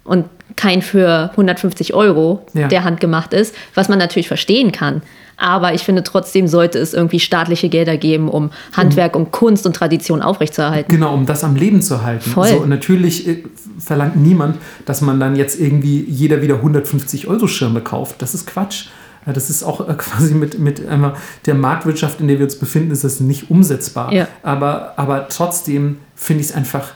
und kein für 150 Euro, Ja. der handgemacht ist, was man natürlich verstehen kann. Aber ich finde, trotzdem sollte es irgendwie staatliche Gelder geben, um Handwerk und Kunst und Tradition aufrechtzuerhalten. Genau, um das am Leben zu halten. Voll. So, natürlich äh, verlangt niemand, dass man dann jetzt irgendwie jeder wieder 150 Euro Schirme kauft. Das ist Quatsch. Ja, Das ist auch äh, quasi mit, mit einmal der Marktwirtschaft, in der wir uns befinden, ist das nicht umsetzbar. Ja. Aber, aber trotzdem finde ich es einfach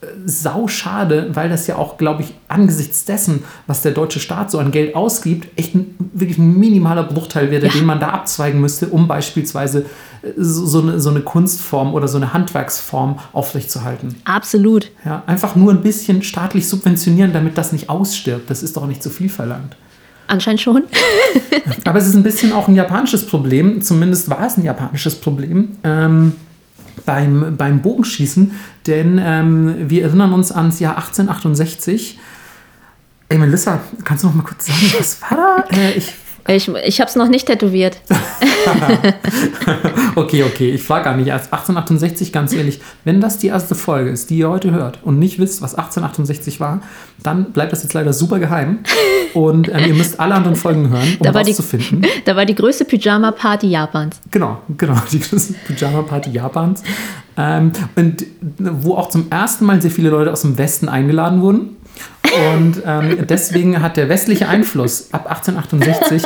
äh, sau schade, weil das ja auch, glaube ich, angesichts dessen, was der deutsche Staat so an Geld ausgibt, echt ein wirklich ein minimaler Bruchteil wäre, Ja. den man da abzweigen müsste, um beispielsweise äh, so, so, eine, so eine Kunstform oder so eine Handwerksform aufrechtzuerhalten. Absolut. Ja, einfach nur ein bisschen staatlich subventionieren, damit das nicht ausstirbt. Das ist doch nicht zu viel verlangt. Anscheinend schon. Aber es ist ein bisschen auch ein japanisches Problem, zumindest war es ein japanisches Problem ähm, beim, beim Bogenschießen, denn ähm, wir erinnern uns ans Jahr 1868. Ey, Melissa, kannst du noch mal kurz sagen, was war da? Äh, ich, Ich, ich habe es noch nicht tätowiert. okay, okay, ich frage gar nicht. Erst 1868, ganz ehrlich, wenn das die erste Folge ist, die ihr heute hört und nicht wisst, was 1868 war, dann bleibt das jetzt leider super geheim. Und ähm, ihr müsst alle anderen Folgen hören, um Da war die- rauszufinden. Da war die größte Pyjama-Party Japans. Genau, genau, die größte Pyjama-Party Japans. Ähm, und wo auch zum ersten Mal sehr viele Leute aus dem Westen eingeladen wurden. Und ähm, deswegen hat der westliche Einfluss ab 1868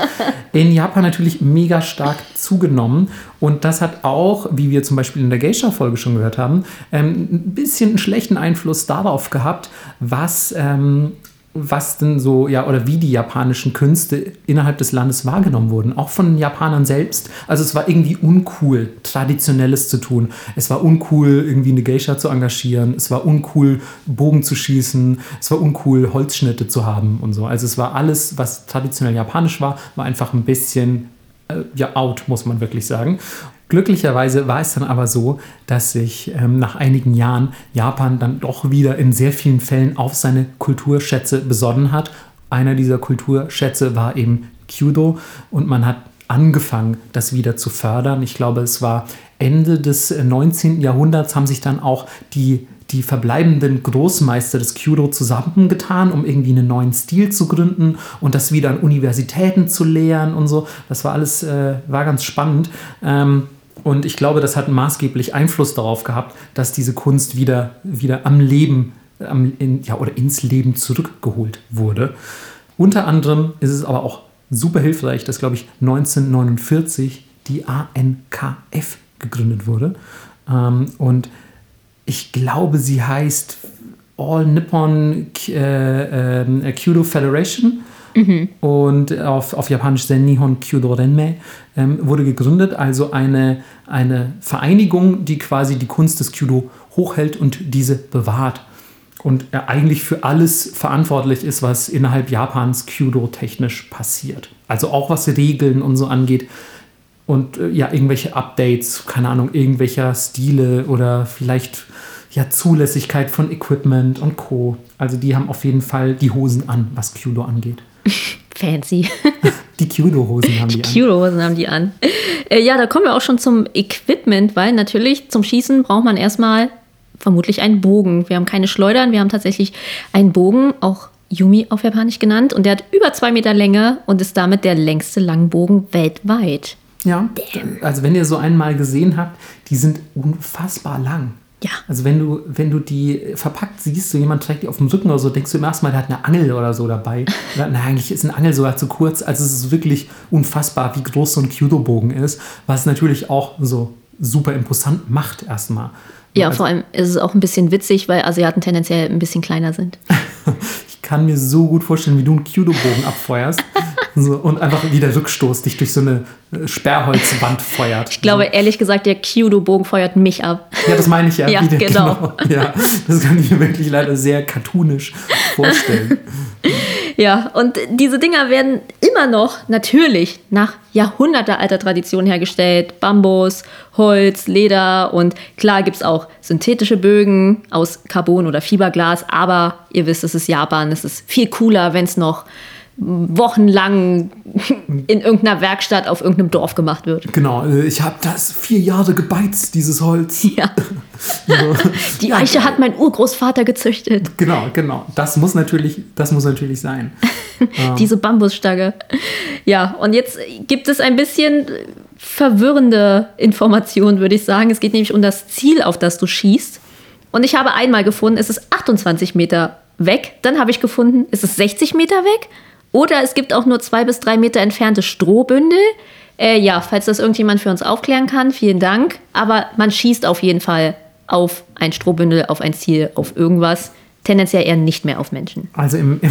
in Japan natürlich mega stark zugenommen. Und das hat auch, wie wir zum Beispiel in der Geisha-Folge schon gehört haben, ähm, ein bisschen einen schlechten Einfluss darauf gehabt, was, ähm, was denn so, ja, oder wie die japanischen Künste innerhalb des Landes wahrgenommen wurden, auch von Japanern selbst. Also es war irgendwie uncool, Traditionelles zu tun. Es war uncool, irgendwie eine Geisha zu engagieren. Es war uncool, Bogen zu schießen. Es war uncool, Holzschnitte zu haben und so. Also es war alles, was traditionell japanisch war, war einfach ein bisschen äh, ja, out, muss man wirklich sagen. Glücklicherweise war es dann aber so, dass sich ähm, nach einigen Jahren Japan dann doch wieder in sehr vielen Fällen auf seine Kulturschätze besonnen hat. Einer dieser Kulturschätze war eben Kyudo und man hat angefangen, das wieder zu fördern. Ich glaube, es war Ende des äh, 19. Jahrhunderts haben sich dann auch die die verbleibenden Großmeister des Kyudo zusammengetan, um irgendwie einen neuen Stil zu gründen und das wieder an Universitäten zu lehren und so. Das war alles, äh, war ganz spannend. Ähm, und ich glaube, das hat maßgeblich Einfluss darauf gehabt, dass diese Kunst wieder, wieder am Leben, am, in, ja, oder ins Leben zurückgeholt wurde. Unter anderem ist es aber auch super hilfreich, dass, glaube ich, 1949 die ANKF gegründet wurde. Ähm, und ich glaube, sie heißt All Nippon äh, äh, Kyudo Federation. Und auf, auf Japanisch Zen Nihon Kyudo Renmei ähm, wurde gegründet, also eine, eine Vereinigung, die quasi die Kunst des Kyudo hochhält und diese bewahrt. Und äh, eigentlich für alles verantwortlich ist, was innerhalb Japans Kyudo technisch passiert. Also auch was Regeln und so angeht. Und äh, ja, irgendwelche Updates, keine Ahnung, irgendwelcher Stile oder vielleicht ja, Zulässigkeit von Equipment und Co. Also die haben auf jeden Fall die Hosen an, was Kyudo angeht. Fancy. Die Kyudo-Hosen haben die an. Kyudo-Hosen haben die an. Äh, ja, da kommen wir auch schon zum Equipment, weil natürlich zum Schießen braucht man erstmal vermutlich einen Bogen. Wir haben keine Schleudern, wir haben tatsächlich einen Bogen, auch Yumi auf Japanisch genannt. Und der hat über zwei Meter Länge und ist damit der längste Langbogen weltweit. Ja, also wenn ihr so einen mal gesehen habt, die sind unfassbar lang. Ja. Also wenn du, wenn du die verpackt siehst, so jemand trägt die auf dem Rücken oder so, denkst du im ersten Mal, der hat eine Angel oder so dabei. Na, eigentlich ist eine Angel sogar zu kurz. Also es ist wirklich unfassbar, wie groß so ein Kyudo-Bogen ist, was natürlich auch so super imposant macht erstmal. Ja, also, vor allem ist es auch ein bisschen witzig, weil Asiaten tendenziell ein bisschen kleiner sind. Ich kann mir so gut vorstellen, wie du einen Kyudo-Bogen abfeuerst. so, und einfach wie der Rückstoß dich durch so eine äh, Sperrholzwand feuert. Ich glaube, ehrlich gesagt, der Kyudo-Bogen feuert mich ab. Ja, das meine ich ja. Ja, wie der- genau. Ja, das kann ich mir wirklich leider sehr cartoonisch vorstellen. Ja, und diese Dinger werden immer noch natürlich nach jahrhundertealter Tradition hergestellt. Bambus, Holz, Leder und klar gibt es auch synthetische Bögen aus Carbon oder Fiberglas, aber ihr wisst, es ist Japan, es ist viel cooler, wenn es noch wochenlang in irgendeiner Werkstatt auf irgendeinem Dorf gemacht wird. Genau, äh, ich habe das vier Jahre gebeizt, dieses Holz. Ja. Die Eiche hat mein Urgroßvater gezüchtet. Genau, genau. Das muss natürlich, das muss natürlich sein. Diese Bambusstange. Ja, und jetzt gibt es ein bisschen verwirrende Informationen, würde ich sagen. Es geht nämlich um das Ziel, auf das du schießt. Und ich habe einmal gefunden, es ist 28 Meter weg. Dann habe ich gefunden, es ist 60 Meter weg. Oder es gibt auch nur zwei bis drei Meter entfernte Strohbündel. Äh, ja, falls das irgendjemand für uns aufklären kann, vielen Dank. Aber man schießt auf jeden Fall auf ein Strohbündel, auf ein Ziel, auf irgendwas. Tendenziell eher nicht mehr auf Menschen. Also im, im,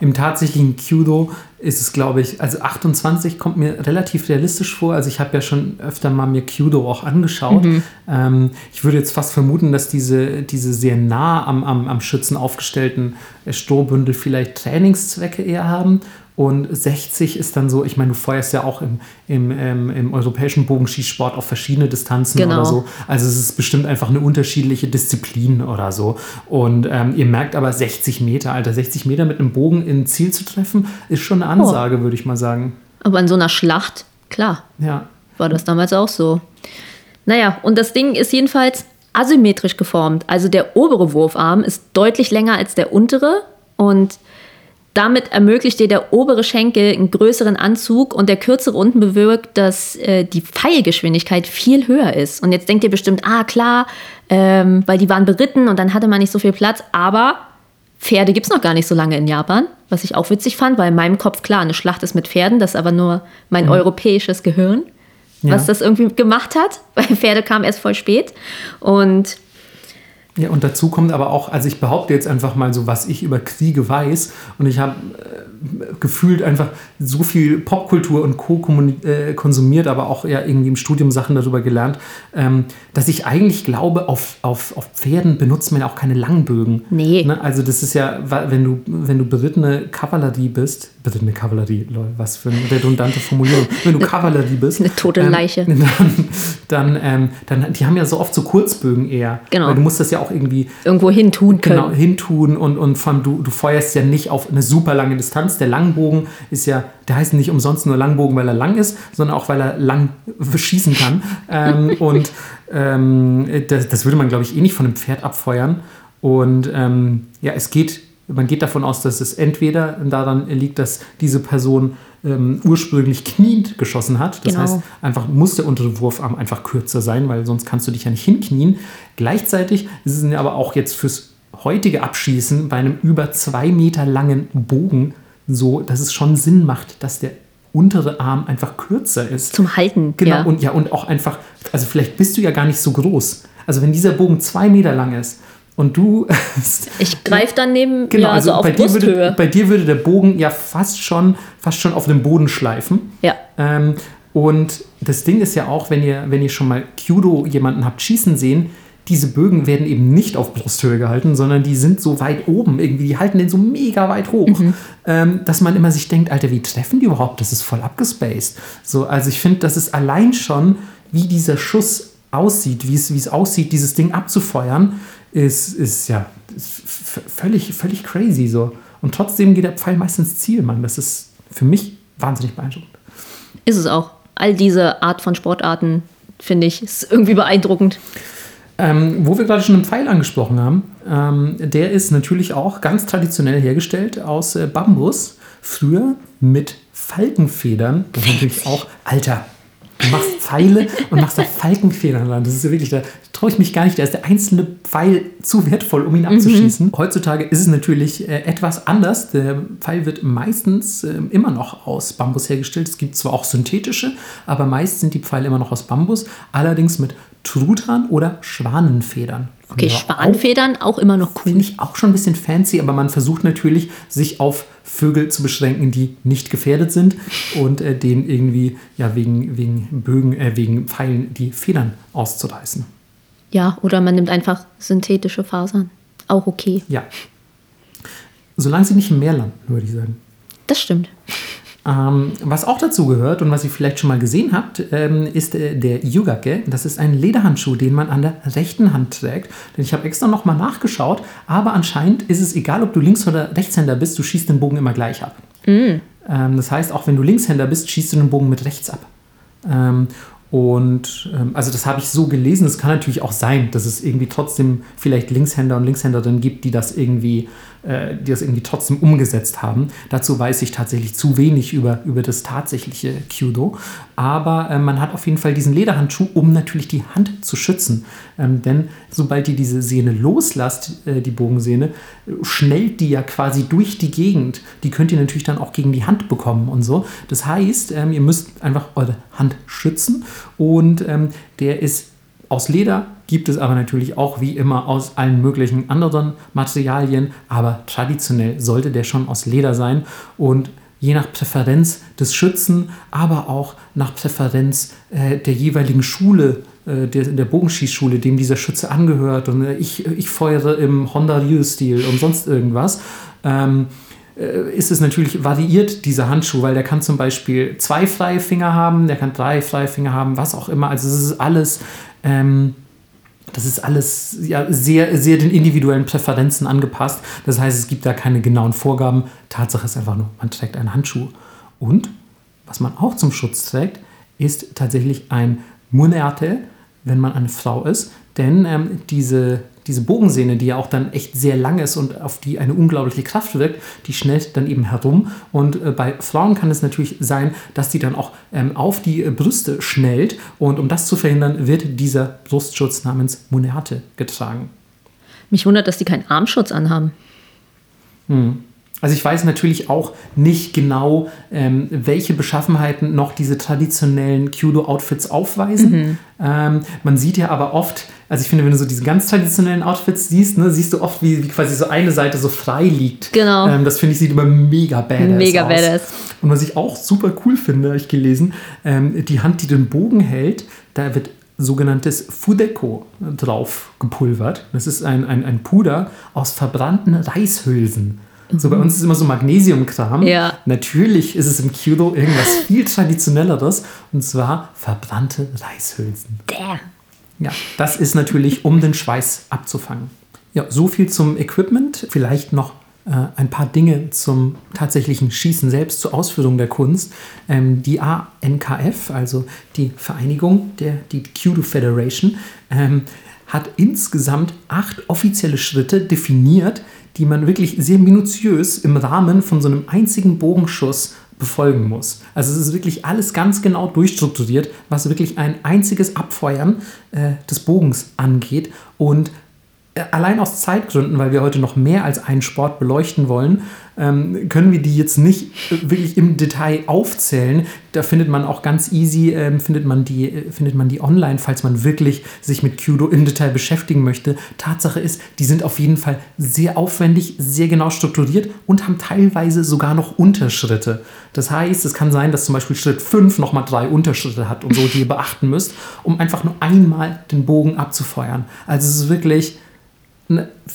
im tatsächlichen Kyudo ist es, glaube ich, also 28 kommt mir relativ realistisch vor. Also ich habe ja schon öfter mal mir Kyudo auch angeschaut. Ähm, ich würde jetzt fast vermuten, dass diese, diese sehr nah am, am, am Schützen aufgestellten Strohbündel vielleicht Trainingszwecke eher haben. Und 60 ist dann so, ich meine, du feuerst ja auch im, im, ähm, im europäischen Bogenschießsport auf verschiedene Distanzen Genau. oder so. Also es ist bestimmt einfach eine unterschiedliche Disziplin oder so. Und ähm, ihr merkt aber 60 Meter, Alter, 60 Meter mit einem Bogen in ein Ziel zu treffen, ist schon eine Ansage, würde ich mal sagen. Aber in so einer Schlacht, klar, Ja. war das damals auch so. Naja, und das Ding ist jedenfalls asymmetrisch geformt. Also der obere Wurfarm ist deutlich länger als der untere und damit ermöglicht dir der obere Schenkel einen größeren Anzug und der kürzere unten bewirkt, dass äh, die Pfeilgeschwindigkeit viel höher ist. Und jetzt denkt ihr bestimmt, ah klar, ähm, weil die waren beritten und dann hatte man nicht so viel Platz, aber Pferde gibt es noch gar nicht so lange in Japan, was ich auch witzig fand, weil in meinem Kopf klar, eine Schlacht ist mit Pferden, das ist aber nur mein europäisches Gehirn, Ja. was das irgendwie gemacht hat, weil Pferde kamen erst voll spät. Und Ja, und dazu kommt aber auch, also ich behaupte jetzt einfach mal so, was ich über Kriege weiß. Und ich habe äh, gefühlt einfach so viel Popkultur und Co. äh, konsumiert, aber auch ja irgendwie im Studium Sachen darüber gelernt, ähm, dass ich eigentlich glaube, auf, auf, auf Pferden benutzt man ja auch keine Langbögen. Nee. Ne? Also das ist ja, wenn du, wenn du berittene Kavallerie bist, berittene Kavallerie, lol, was für eine redundante Formulierung. Wenn du Kavallerie bist. Eine tote Leiche. Ähm, dann, dann, ähm, dann, die haben ja so oft so Kurzbögen eher. Genau. Weil du musst das ja auch irgendwie irgendwo hin tun können. genau hintun und, und von, du, du feuerst ja nicht auf eine super lange Distanz. Der Langbogen ist ja, der heißt nicht umsonst nur Langbogen, weil er lang ist, sondern auch, weil er lang schießen kann. ähm, und ähm, das, das würde man, glaube ich, eh nicht von einem Pferd abfeuern. Und ähm, ja, es geht, man geht davon aus, dass es entweder daran liegt, dass diese Person ähm, ursprünglich kniend geschossen hat. Das Genau. heißt, einfach muss der untere Wurfarm einfach kürzer sein, weil sonst kannst du dich ja nicht hinknien. Gleichzeitig ist es aber auch jetzt fürs heutige Abschießen bei einem über zwei Meter langen Bogen so, dass es schon Sinn macht, dass der untere Arm einfach kürzer ist. Zum Halten. Genau, ja. und ja, und auch einfach, also vielleicht bist du ja gar nicht so groß. Also wenn dieser Bogen zwei Meter lang ist und du ich greife dann neben, Genau, ja, also so auf bei, dir Brusthöhe. würde, bei dir würde der Bogen ja fast schon, fast schon auf dem Boden schleifen. ja. Ähm, und das Ding ist ja auch, wenn ihr, wenn ihr schon mal Kyudo jemanden habt schießen sehen, diese Bögen werden eben nicht auf Brusthöhe gehalten, sondern die sind so weit oben, irgendwie, die halten den so mega weit hoch, Mhm. ähm, dass man immer sich denkt, Alter, wie treffen die überhaupt? Das ist voll abgespaced. So, also ich finde, das ist allein schon, wie dieser Schuss aussieht, wie es, wie es aussieht, dieses Ding abzufeuern, ist, ist ja ist völlig, völlig crazy so. Und trotzdem geht der Pfeil meistens Ziel, Mann. Das ist für mich wahnsinnig beeindruckend. Ist es auch. All diese Art von Sportarten, finde ich, ist irgendwie beeindruckend. Ähm, wo wir gerade schon einen Pfeil angesprochen haben, ähm, der ist natürlich auch ganz traditionell hergestellt aus äh, Bambus. Früher mit Falkenfedern. Das ist natürlich auch, Alter, du machst Pfeile und machst da Falkenfedern dran. Das ist ja wirklich, da traue ich mich gar nicht. Da ist der einzelne Pfeil zu wertvoll, um ihn abzuschießen. Mhm. Heutzutage ist es natürlich äh, etwas anders. Der Pfeil wird meistens äh, immer noch aus Bambus hergestellt. Es gibt zwar auch synthetische, aber meist sind die Pfeile immer noch aus Bambus. Allerdings mit Truthahn oder Schwanenfedern. Okay, Schwanenfedern auch, auch immer noch cool. Finde ich auch schon ein bisschen fancy, aber man versucht natürlich, sich auf Vögel zu beschränken, die nicht gefährdet sind und äh, denen irgendwie ja, wegen, wegen Bögen, äh, wegen Pfeilen die Federn auszureißen. Ja, oder man nimmt einfach synthetische Fasern. Auch okay. Ja. Solange sie nicht im Meer landen, würde ich sagen. Das stimmt. Ähm, was auch dazu gehört und was ihr vielleicht schon mal gesehen habt, ähm, ist äh, der Yugake. Das ist ein Lederhandschuh, den man an der rechten Hand trägt. Denn ich habe extra nochmal nachgeschaut, aber anscheinend ist es egal, ob du Links- oder Rechtshänder bist, du schießt den Bogen immer gleich ab. Mm. Ähm, das heißt, auch wenn du Linkshänder bist, schießt du den Bogen mit rechts ab. Ähm, und ähm, also das habe ich so gelesen. Es kann natürlich auch sein, dass es irgendwie trotzdem vielleicht Linkshänder und Linkshänderinnen gibt, die das irgendwie äh, die das irgendwie trotzdem umgesetzt haben. Dazu weiß ich tatsächlich zu wenig über, über das tatsächliche Kyudo. Aber äh, man hat auf jeden Fall diesen Lederhandschuh, um natürlich die Hand zu schützen. Ähm, denn sobald ihr diese Sehne loslasst, äh, die Bogensehne, schnellt die ja quasi durch die Gegend. Die könnt ihr natürlich dann auch gegen die Hand bekommen und so. Das heißt, ähm, ihr müsst einfach eure Hand schützen und ähm, der ist aus Leder gibt es aber natürlich auch wie immer aus allen möglichen anderen Materialien, aber traditionell sollte der schon aus Leder sein und je nach Präferenz des Schützen, aber auch nach Präferenz äh, der jeweiligen Schule, äh, der, der Bogenschießschule, dem dieser Schütze angehört und äh, ich, ich feuere im Honda Ryu-Stil und sonst irgendwas. Ähm, äh, ist es natürlich variiert, dieser Handschuh, weil der kann zum Beispiel zwei freie Finger haben, der kann drei freie Finger haben, was auch immer. Also es ist alles ähm, das ist alles ja, sehr, sehr den individuellen Präferenzen angepasst. Das heißt, es gibt da keine genauen Vorgaben. Tatsache ist einfach nur, man trägt einen Handschuh. Und was man auch zum Schutz trägt, ist tatsächlich ein Munerte, wenn man eine Frau ist. Denn ähm, diese diese Bogensehne, die ja auch dann echt sehr lang ist und auf die eine unglaubliche Kraft wirkt, die schnellt dann eben herum. Und äh, bei Frauen kann es natürlich sein, dass die dann auch ähm, auf die äh, Brüste schnellt. Und um das zu verhindern, wird dieser Brustschutz namens Monerte getragen. Mich wundert, dass die keinen Armschutz anhaben. Hm. Also ich weiß natürlich auch nicht genau, ähm, welche Beschaffenheiten noch diese traditionellen Kyudo-Outfits aufweisen. Mhm. Ähm, man sieht ja aber oft, also ich finde, wenn du so diese ganz traditionellen Outfits siehst, ne, siehst du oft, wie, wie quasi so eine Seite so frei liegt. Genau. Ähm, das finde ich sieht immer mega badass mega aus. Mega badass. Und was ich auch super cool finde, habe ich gelesen, ähm, die Hand, die den Bogen hält, da wird sogenanntes Fudeko drauf gepulvert. Das ist ein, ein, ein Puder aus verbrannten Reishülsen. So bei uns ist immer so Magnesiumkram. Ja. Natürlich ist es im Kyudo irgendwas viel traditionelleres und zwar verbrannte Reishülsen. Der. Ja, das ist natürlich, um den Schweiß abzufangen. Ja, so viel zum Equipment. Vielleicht noch äh, ein paar Dinge zum tatsächlichen Schießen selbst, zur Ausführung der Kunst. Ähm, die ANKF, also die Vereinigung, der, die Kyudo Federation, ähm, hat insgesamt acht offizielle Schritte definiert, die man wirklich sehr minutiös im Rahmen von so einem einzigen Bogenschuss befolgen muss. Also es ist wirklich alles ganz genau durchstrukturiert, was wirklich ein einziges Abfeuern äh, des Bogens angeht. Und allein aus Zeitgründen, weil wir heute noch mehr als einen Sport beleuchten wollen, ähm, können wir die jetzt nicht äh, wirklich im Detail aufzählen. Da findet man auch ganz easy, ähm, findet, man die, äh, findet man die online, falls man wirklich sich mit Kudo im Detail beschäftigen möchte. Tatsache ist, die sind auf jeden Fall sehr aufwendig, sehr genau strukturiert und haben teilweise sogar noch Unterschritte. Das heißt, es kann sein, dass zum Beispiel Schritt 5 nochmal drei Unterschritte hat und so, die ihr beachten müsst, um einfach nur einmal den Bogen abzufeuern. Also es ist wirklich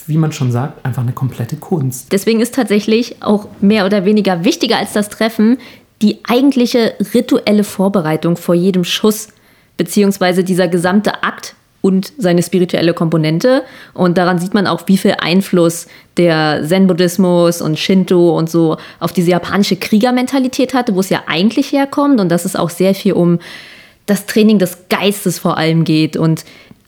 wie man schon sagt, einfach eine komplette Kunst. Deswegen ist tatsächlich auch mehr oder weniger wichtiger als das Treffen die eigentliche rituelle Vorbereitung vor jedem Schuss, beziehungsweise dieser gesamte Akt und seine spirituelle Komponente. Und daran sieht man auch, wie viel Einfluss der Zen-Buddhismus und Shinto und so auf diese japanische Kriegermentalität hatte, wo es ja eigentlich herkommt und dass es auch sehr viel um das Training des Geistes vor allem geht und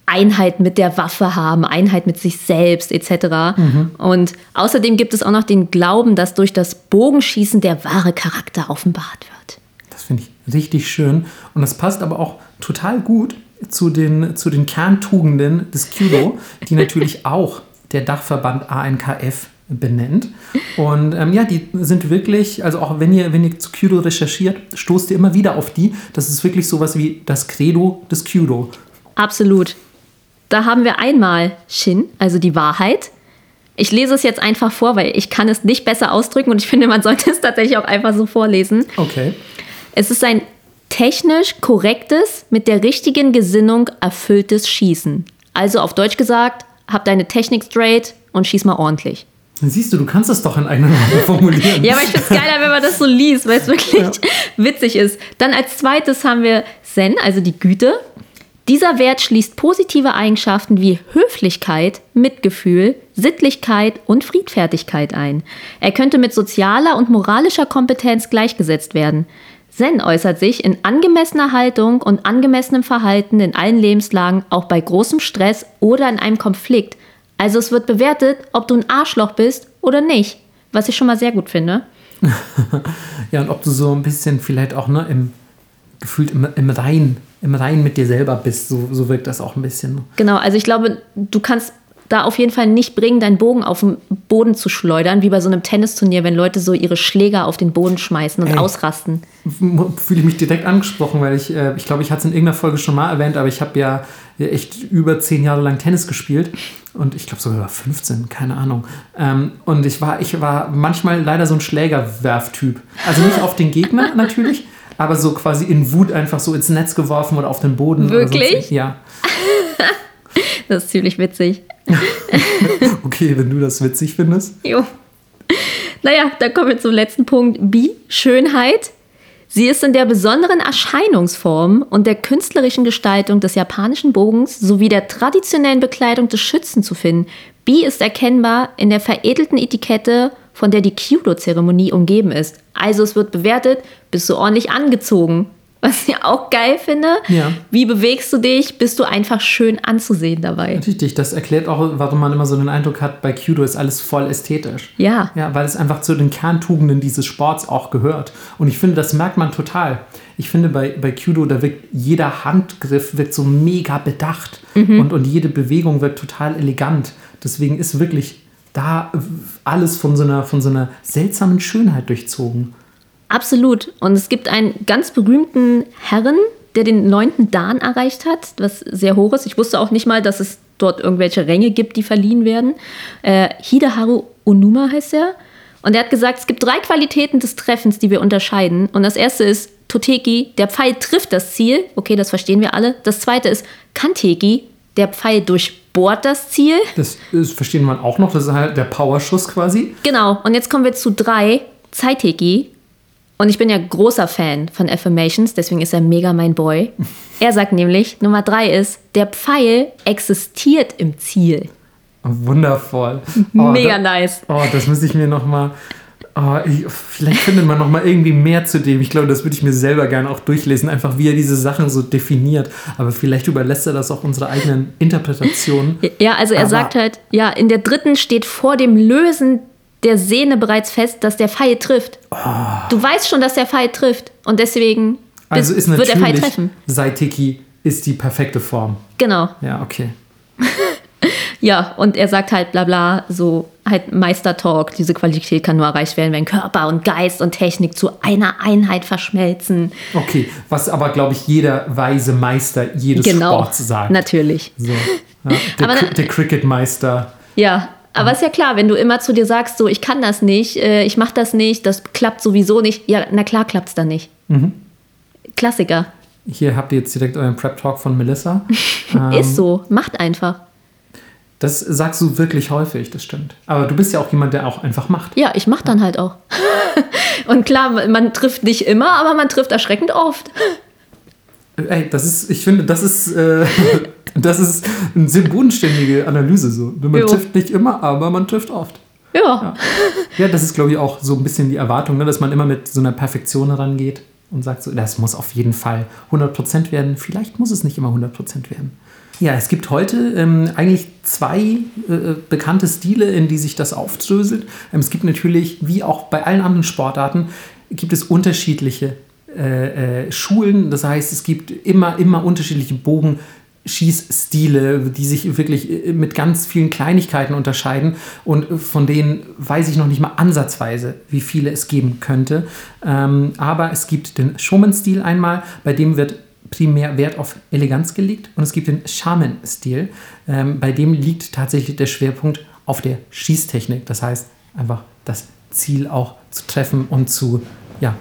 Einheit mit der Waffe haben, Einheit mit sich selbst etc. Mhm. Und außerdem gibt es auch noch den Glauben, dass durch das Bogenschießen der wahre Charakter offenbart wird. Das finde ich Richtig schön. Und das passt aber auch total gut zu den, zu den Kerntugenden des Kyudo, die natürlich auch der Dachverband ANKF benennt. Und ähm, ja, die sind wirklich, also auch wenn ihr, wenn ihr zu Kyudo recherchiert, stoßt ihr immer wieder auf die. Das ist wirklich sowas wie das Credo des Kyudo. Absolut. Da haben wir einmal Shin, also die Wahrheit. Ich lese es jetzt einfach vor, weil ich kann es nicht besser ausdrücken und ich finde, man sollte es tatsächlich auch einfach so vorlesen. Okay. Es ist ein technisch korrektes, mit der richtigen Gesinnung erfülltes Schießen. Also auf Deutsch gesagt, hab deine Technik straight und schieß mal ordentlich. Siehst du, du kannst es doch in eigenen Worten formulieren. ja, aber ich finde es geiler, wenn man das so liest, weil es wirklich ja. witzig ist. Dann als zweites haben wir Zen, also die Güte. Dieser Wert schließt positive Eigenschaften wie Höflichkeit, Mitgefühl, Sittlichkeit und Friedfertigkeit ein. Er könnte mit sozialer und moralischer Kompetenz gleichgesetzt werden. Zen äußert sich in angemessener Haltung und angemessenem Verhalten in allen Lebenslagen, auch bei großem Stress oder in einem Konflikt. Also es wird bewertet, ob du ein Arschloch bist oder nicht, was ich schon mal sehr gut finde. ja, und ob du so ein bisschen vielleicht auch ne, im gefühlt im, im Rein, im Rein mit dir selber bist. So, so wirkt das auch ein bisschen. Genau, also ich glaube, du kannst da auf jeden Fall nicht bringen, deinen Bogen auf den Boden zu schleudern, wie bei so einem Tennisturnier, wenn Leute so ihre Schläger auf den Boden schmeißen und Ey, ausrasten. Fühle ich mich direkt angesprochen, weil ich, äh, ich glaube, ich hatte es in irgendeiner Folge schon mal erwähnt, aber ich habe ja echt über zehn Jahre lang Tennis gespielt und ich glaube sogar über 15, keine Ahnung. Ähm, und ich war, ich war manchmal leider so ein Schlägerwerftyp. Also nicht auf den Gegner natürlich, aber so quasi in Wut einfach so ins Netz geworfen oder auf den Boden. Wirklich? ja. das ist ziemlich witzig. okay, wenn du das witzig findest. Jo. Naja, dann kommen wir zum letzten Punkt. B. Schönheit. Sie ist in der besonderen Erscheinungsform und der künstlerischen Gestaltung des japanischen Bogens sowie der traditionellen Bekleidung des Schützen zu finden. B ist erkennbar in der veredelten Etikette von der die Kyudo-Zeremonie umgeben ist. Also es wird bewertet, bist du ordentlich angezogen. Was ich auch geil finde. Ja. Wie bewegst du dich? Bist du einfach schön anzusehen dabei? Richtig, das erklärt auch, warum man immer so den Eindruck hat, bei Kyudo ist alles voll ästhetisch. Ja. Ja, weil es einfach zu den Kerntugenden dieses Sports auch gehört. Und ich finde, das merkt man total. Ich finde, bei, bei Kyudo, da wirkt jeder Handgriff wirkt so mega bedacht mhm. und, und jede Bewegung wirkt total elegant. Deswegen ist wirklich da alles von so einer, von so einer seltsamen Schönheit durchzogen. Absolut. Und es gibt einen ganz berühmten Herren, der den neunten Dan erreicht hat, was sehr hoch ist. Ich wusste auch nicht mal, dass es dort irgendwelche Ränge gibt, die verliehen werden. Äh, Hideharu Onuma heißt er. Und er hat gesagt, es gibt drei Qualitäten des Treffens, die wir unterscheiden. Und das erste ist Toteki, der Pfeil trifft das Ziel. Okay, das verstehen wir alle. Das zweite ist Kanteki, der Pfeil durchbohrt das Ziel. Das, das verstehen wir auch noch, das ist halt der Powerschuss quasi. Genau, und jetzt kommen wir zu drei, Zeiteki. Und ich bin ja großer Fan von Affirmations, deswegen ist er mega mein Boy. Er sagt nämlich, Nummer drei ist, der Pfeil existiert im Ziel. Wundervoll. Oh, mega da, nice. Oh, das muss ich mir noch mal Oh, ich, vielleicht findet man noch mal irgendwie mehr zu dem. Ich glaube, das würde ich mir selber gerne auch durchlesen, einfach wie er diese Sachen so definiert. Aber vielleicht überlässt er das auch unserer eigenen Interpretation. Ja, also er Aber sagt halt, ja, in der dritten steht vor dem Lösen der Sehne bereits fest, dass der Pfeil trifft. Oh. Du weißt schon, dass der Pfeil trifft und deswegen also ist wird der Pfeil treffen. Saiteki ist die perfekte Form. Genau. Ja, okay. Ja, und er sagt halt bla bla, so halt Meistertalk, diese Qualität kann nur erreicht werden, wenn Körper und Geist und Technik zu einer Einheit verschmelzen. Okay, was aber, glaube ich, jeder weise Meister jedes genau, Sports sagt. natürlich. So, ja, der, aber, der Cricket-Meister. Ja, aber ist ja klar, wenn du immer zu dir sagst, so ich kann das nicht, äh, ich mache das nicht, das klappt sowieso nicht, ja, na klar klappt es dann nicht. Mhm. Klassiker. Hier habt ihr jetzt direkt euren Prep-Talk von Melissa. ähm, ist so, macht einfach. Das sagst du wirklich häufig, das stimmt. Aber du bist ja auch jemand, der auch einfach macht. Ja, ich mach dann halt auch. Und klar, man trifft nicht immer, aber man trifft erschreckend oft. Ey, das ist, ich finde, das ist, äh, das ist eine sehr bodenständige Analyse so. Man jo. trifft nicht immer, aber man trifft oft. Ja. Ja, ja das ist, glaube ich, auch so ein bisschen die Erwartung, ne, dass man immer mit so einer Perfektion herangeht und sagt so, das muss auf jeden Fall 100% werden. Vielleicht muss es nicht immer 100% werden. Ja, es gibt heute ähm, eigentlich zwei äh, bekannte Stile, in die sich das aufdröselt. Ähm, es gibt natürlich, wie auch bei allen anderen Sportarten, gibt es unterschiedliche äh, äh, Schulen. Das heißt, es gibt immer, immer unterschiedliche Bogen. Schießstile, die sich wirklich äh, mit ganz vielen Kleinigkeiten unterscheiden und von denen weiß ich noch nicht mal ansatzweise, wie viele es geben könnte. Ähm, aber es gibt den Showman-Stil einmal, bei dem wird primär Wert auf Eleganz gelegt und es gibt den Shaman-Stil, ähm, bei dem liegt tatsächlich der Schwerpunkt auf der Schießtechnik. Das heißt, einfach das Ziel auch zu treffen und zu, ja,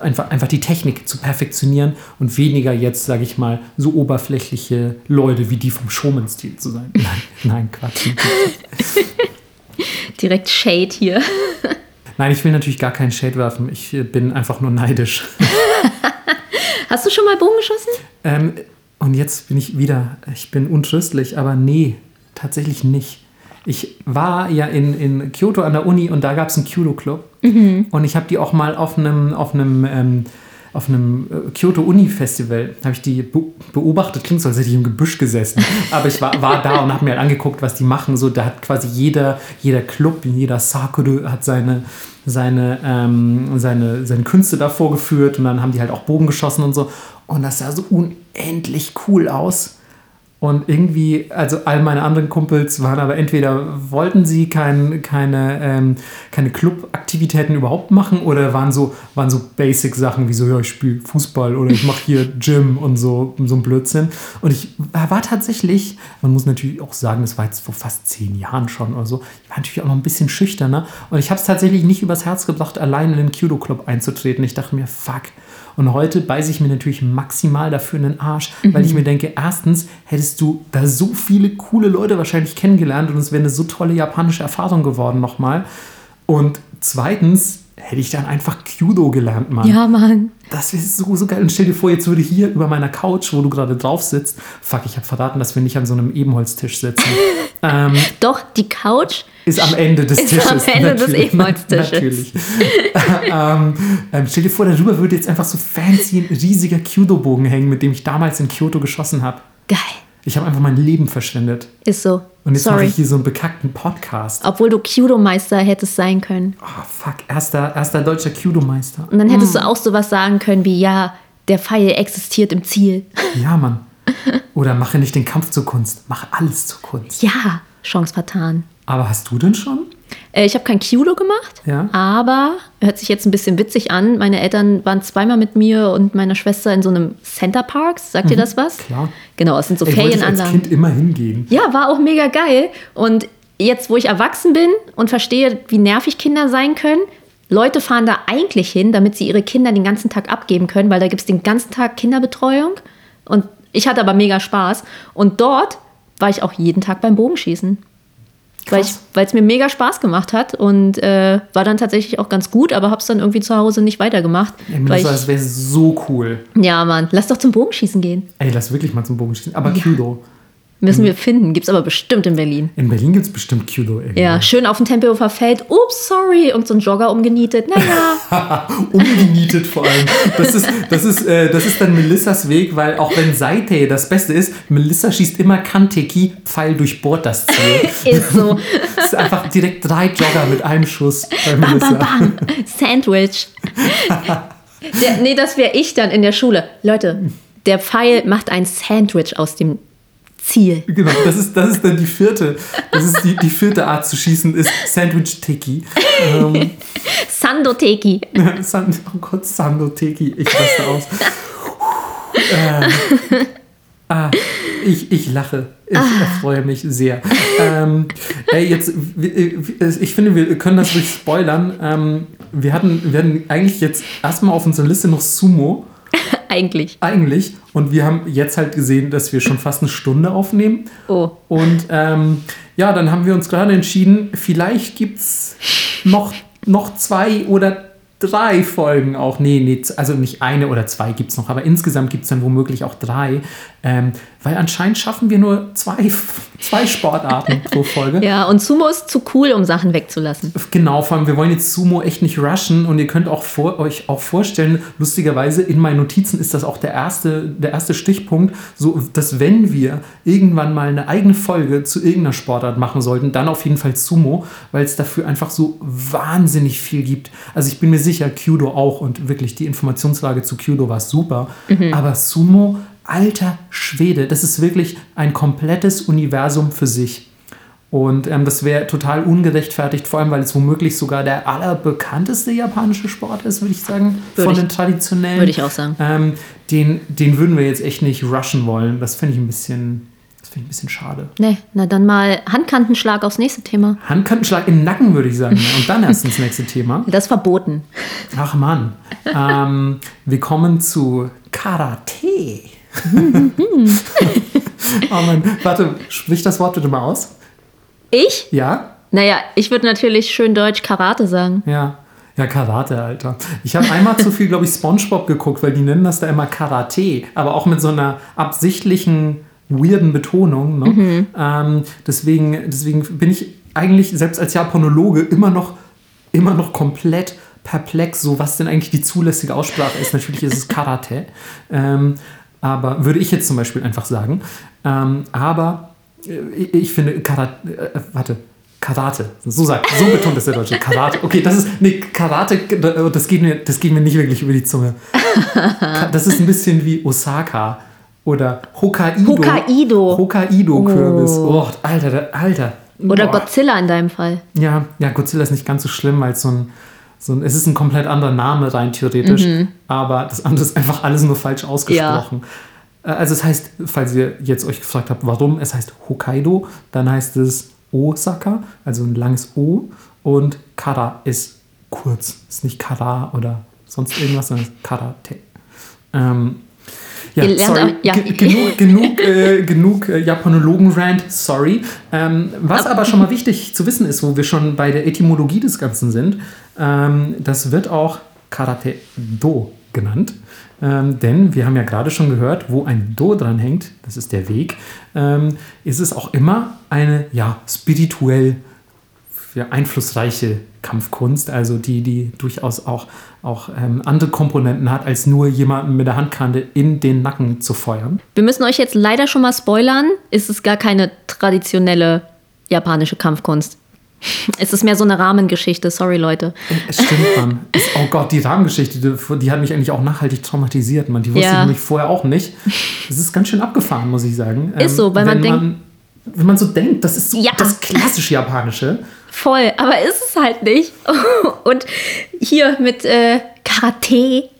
einfach, einfach die Technik zu perfektionieren und weniger jetzt, sage ich mal, so oberflächliche Leute wie die vom Showman-Stil zu sein. Nein, nein, Quatsch. Direkt Shade hier. Nein, ich will natürlich gar keinen Shade werfen. Ich äh, bin einfach nur neidisch. Hast du schon mal Bogen geschossen? Ähm, und jetzt bin ich wieder, ich bin untröstlich, aber nee, tatsächlich nicht. Ich war ja in, in Kyoto an der Uni und da gab es einen Kyudo-Club. Mhm. Und ich habe die auch mal auf einem, auf einem, ähm, auf einem äh, Kyoto Uni Festival, habe ich die beobachtet, klingt so, als hätte ich im Gebüsch gesessen. Aber ich war, war da und habe mir halt angeguckt, was die machen. So, da hat quasi jeder, jeder Club, jeder Sakura hat seine, seine, ähm, seine, seine Künste da vorgeführt und dann haben die halt auch Bogen geschossen und so. Und das sah so unendlich cool aus. Und irgendwie, also all meine anderen Kumpels waren aber entweder wollten sie kein, keine, ähm, keine Clubaktivitäten überhaupt machen oder waren so, waren so Basic-Sachen wie so, ja, ich spiele Fußball oder ich mache hier Gym und so, so ein Blödsinn. Und ich war tatsächlich, man muss natürlich auch sagen, das war jetzt vor fast zehn Jahren schon oder so, ich war natürlich auch noch ein bisschen schüchterner. Und ich habe es tatsächlich nicht übers Herz gebracht, allein in den Kudo-Club einzutreten. Ich dachte mir, fuck, und heute beiße ich mir natürlich maximal dafür in den Arsch, mhm. weil ich mir denke, erstens hättest du da so viele coole Leute wahrscheinlich kennengelernt und es wäre eine so tolle japanische Erfahrung geworden nochmal. Und zweitens hätte ich dann einfach Kyudo gelernt, Mann. Ja, Mann. Das wäre so, so geil. Und stell dir vor, jetzt würde hier über meiner Couch, wo du gerade drauf sitzt, fuck, ich habe verraten, dass wir nicht an so einem Ebenholztisch sitzen. ähm, Doch, die Couch ist am Ende des ist Tisches. Am Ende des Ebenholztisches. Natürlich. ähm, ähm, stell dir vor, darüber würde jetzt einfach so fancy ein riesiger Kyudo-Bogen hängen, mit dem ich damals in Kyoto geschossen habe. Geil. Ich habe einfach mein Leben verschwendet. Ist so. Und jetzt mache ich hier so einen bekackten Podcast. Obwohl du Kyudo-Meister hättest sein können. Oh, fuck. Erster, erster deutscher Kyudo-Meister. Und dann hättest mm. du auch sowas sagen können wie, ja, der Pfeil existiert im Ziel. Ja, Mann. Oder mache nicht den Kampf zur Kunst. Mach alles zur Kunst. Ja, Chance vertan. Aber hast du denn schon? Äh, ich habe kein Kyudo gemacht, ja. aber hört sich jetzt ein bisschen witzig an. Meine Eltern waren zweimal mit mir und meiner Schwester in so einem Center Parks. Sagt mhm, ihr das was? Klar. Genau, es sind so Ey, Ferienanlagen. Ich als Kind immer hingehen. Ja, war auch mega geil. Und jetzt, wo ich erwachsen bin und verstehe, wie nervig Kinder sein können, Leute fahren da eigentlich hin, damit sie ihre Kinder den ganzen Tag abgeben können, weil da gibt es den ganzen Tag Kinderbetreuung. Und ich hatte aber mega Spaß. Und dort war ich auch jeden Tag beim Bogenschießen. Krass. Weil es mir mega Spaß gemacht hat und äh, war dann tatsächlich auch ganz gut, aber hab's dann irgendwie zu Hause nicht weitergemacht. Ey, weil das wäre so cool. Ja, Mann, lass doch zum Bogenschießen gehen. Ey, lass wirklich mal zum Bogenschießen. Aber ja. Kudo. Müssen wir finden. Gibt es aber bestimmt in Berlin. In Berlin gibt es bestimmt Kudo. Irgendwo. Ja, schön auf dem Tempelhofer Feld. Ups, sorry. Und so ein Jogger umgenietet. Naja. umgenietet vor allem. Das ist, das, ist, äh, das ist dann Melissas Weg, weil auch wenn Seite das Beste ist, Melissa schießt immer Kanteki, Pfeil durchbohrt das Ziel. ist so. Das ist einfach direkt drei Jogger mit einem Schuss bei bam, Melissa. Bam, bam. Sandwich. Der, nee, das wäre ich dann in der Schule. Leute, der Pfeil macht ein Sandwich aus dem Ziel. Genau, das ist, das ist dann die vierte. Das ist die, die vierte Art zu schießen, ist Sandwich Teki. Ähm, Sando Teki. Sand, oh Gott, Sando Teki. Ich raste aus. äh, ah, ich, ich lache. Ich ah. freue mich sehr. Ähm, ey, jetzt, ich finde, wir können das durch spoilern. Ähm, wir, hatten, wir hatten eigentlich jetzt erstmal auf unserer Liste noch Sumo. Eigentlich. Eigentlich. Und wir haben jetzt halt gesehen, dass wir schon fast eine Stunde aufnehmen. Oh. Und ähm, ja, dann haben wir uns gerade entschieden, vielleicht gibt es noch, noch zwei oder drei Folgen auch. Nee, nee, also nicht eine oder zwei gibt es noch, aber insgesamt gibt es dann womöglich auch drei. Ähm, weil anscheinend schaffen wir nur zwei, zwei Sportarten pro Folge. Ja, und Sumo ist zu cool, um Sachen wegzulassen. Genau, vor allem, wir wollen jetzt Sumo echt nicht rushen und ihr könnt auch vor, euch auch vorstellen, lustigerweise, in meinen Notizen ist das auch der erste, der erste Stichpunkt, so dass wenn wir irgendwann mal eine eigene Folge zu irgendeiner Sportart machen sollten, dann auf jeden Fall Sumo, weil es dafür einfach so wahnsinnig viel gibt. Also ich bin mir sicher, sicher Kyudo auch und wirklich die Informationslage zu Kyudo war super. Aber Sumo, alter Schwede, das ist wirklich ein komplettes Universum für sich. Und ähm, das wäre total ungerechtfertigt, vor allem weil es womöglich sogar der allerbekannteste japanische Sport ist, würde ich sagen, Würde von ich- den traditionellen. würde ich auch sagen. Ähm, den, den würden wir jetzt echt nicht rushen wollen. Das finde ich ein bisschen, finde ich ein bisschen schade. Nee, na dann mal Handkantenschlag aufs nächste Thema. Handkantenschlag im Nacken, würde ich sagen. Und dann erst ins nächste Thema. Das ist verboten. Ach Mann. Ähm, wir kommen zu Karate. oh Mann, warte, sprich das Wort bitte mal aus. Ich? Ja? Naja, ich würde natürlich schön deutsch Karate sagen. Ja. Ja, Karate, Alter. Ich habe einmal zu viel, glaube ich, Spongebob geguckt, weil die nennen das da immer Karate, aber auch mit so einer absichtlichen, weirden Betonung. Ne? Ähm, deswegen, deswegen bin ich eigentlich selbst als Japanologe immer noch, immer noch komplett perplex, so was denn eigentlich die zulässige Aussprache ist. Natürlich ist es Karate. Ähm, aber würde ich jetzt zum Beispiel einfach sagen. Ähm, aber äh, ich, ich finde Karate, äh, warte, Karate, so sagt, so betont es der Deutsche. Karate, okay, das ist, nee, Karate, das geht mir, das geht mir nicht wirklich über die Zunge. Das ist ein bisschen wie Osaka oder Hokkaido. Hokkaido. Hokkaido-Kürbis. Oh. Alter, der- Alter. Oder Boah. Godzilla in deinem Fall. Ja, ja, Godzilla ist nicht ganz so schlimm, weil es so ein, so ein, es ist ein komplett anderer Name rein theoretisch, aber das andere ist einfach alles nur falsch ausgesprochen. Äh, Also es heißt, falls ihr jetzt euch gefragt habt, warum, es heißt Hokkaido, dann heißt es Osaka, also ein langes O und Kara ist kurz, ist nicht Kara oder sonst irgendwas, sondern ist Karate. Ähm, ja, Ihr lernt sorry, ja. Ge- genug, genug, äh, genug äh, Japanologen-Rant, sorry. Ähm, was aber schon mal wichtig zu wissen ist, wo wir schon bei der Etymologie des Ganzen sind, ähm, das wird auch Karate-Do genannt. Ähm, denn wir haben ja gerade schon gehört, wo ein Do dran hängt, das ist der Weg, ähm, ist es auch immer eine ja, spirituell ja, einflussreiche Kampfkunst, also die, die durchaus auch, auch ähm, andere Komponenten hat, als nur jemanden mit der Handkante in den Nacken zu feuern. Wir müssen euch jetzt leider schon mal spoilern. Es ist gar keine traditionelle japanische Kampfkunst. Es ist mehr so eine Rahmengeschichte. Sorry, Leute. Es stimmt, Mann. Es, oh Gott, die Rahmengeschichte, die, die hat mich eigentlich auch nachhaltig traumatisiert, Mann. Die wusste Ja. ich nämlich vorher auch nicht. Es ist ganz schön abgefahren, muss ich sagen. Ähm, Ist so, weil man wenn denkt- wenn man so denkt, das ist so Ja. das klassisch Japanische. Voll, aber ist es halt nicht. Und hier mit äh, Karate,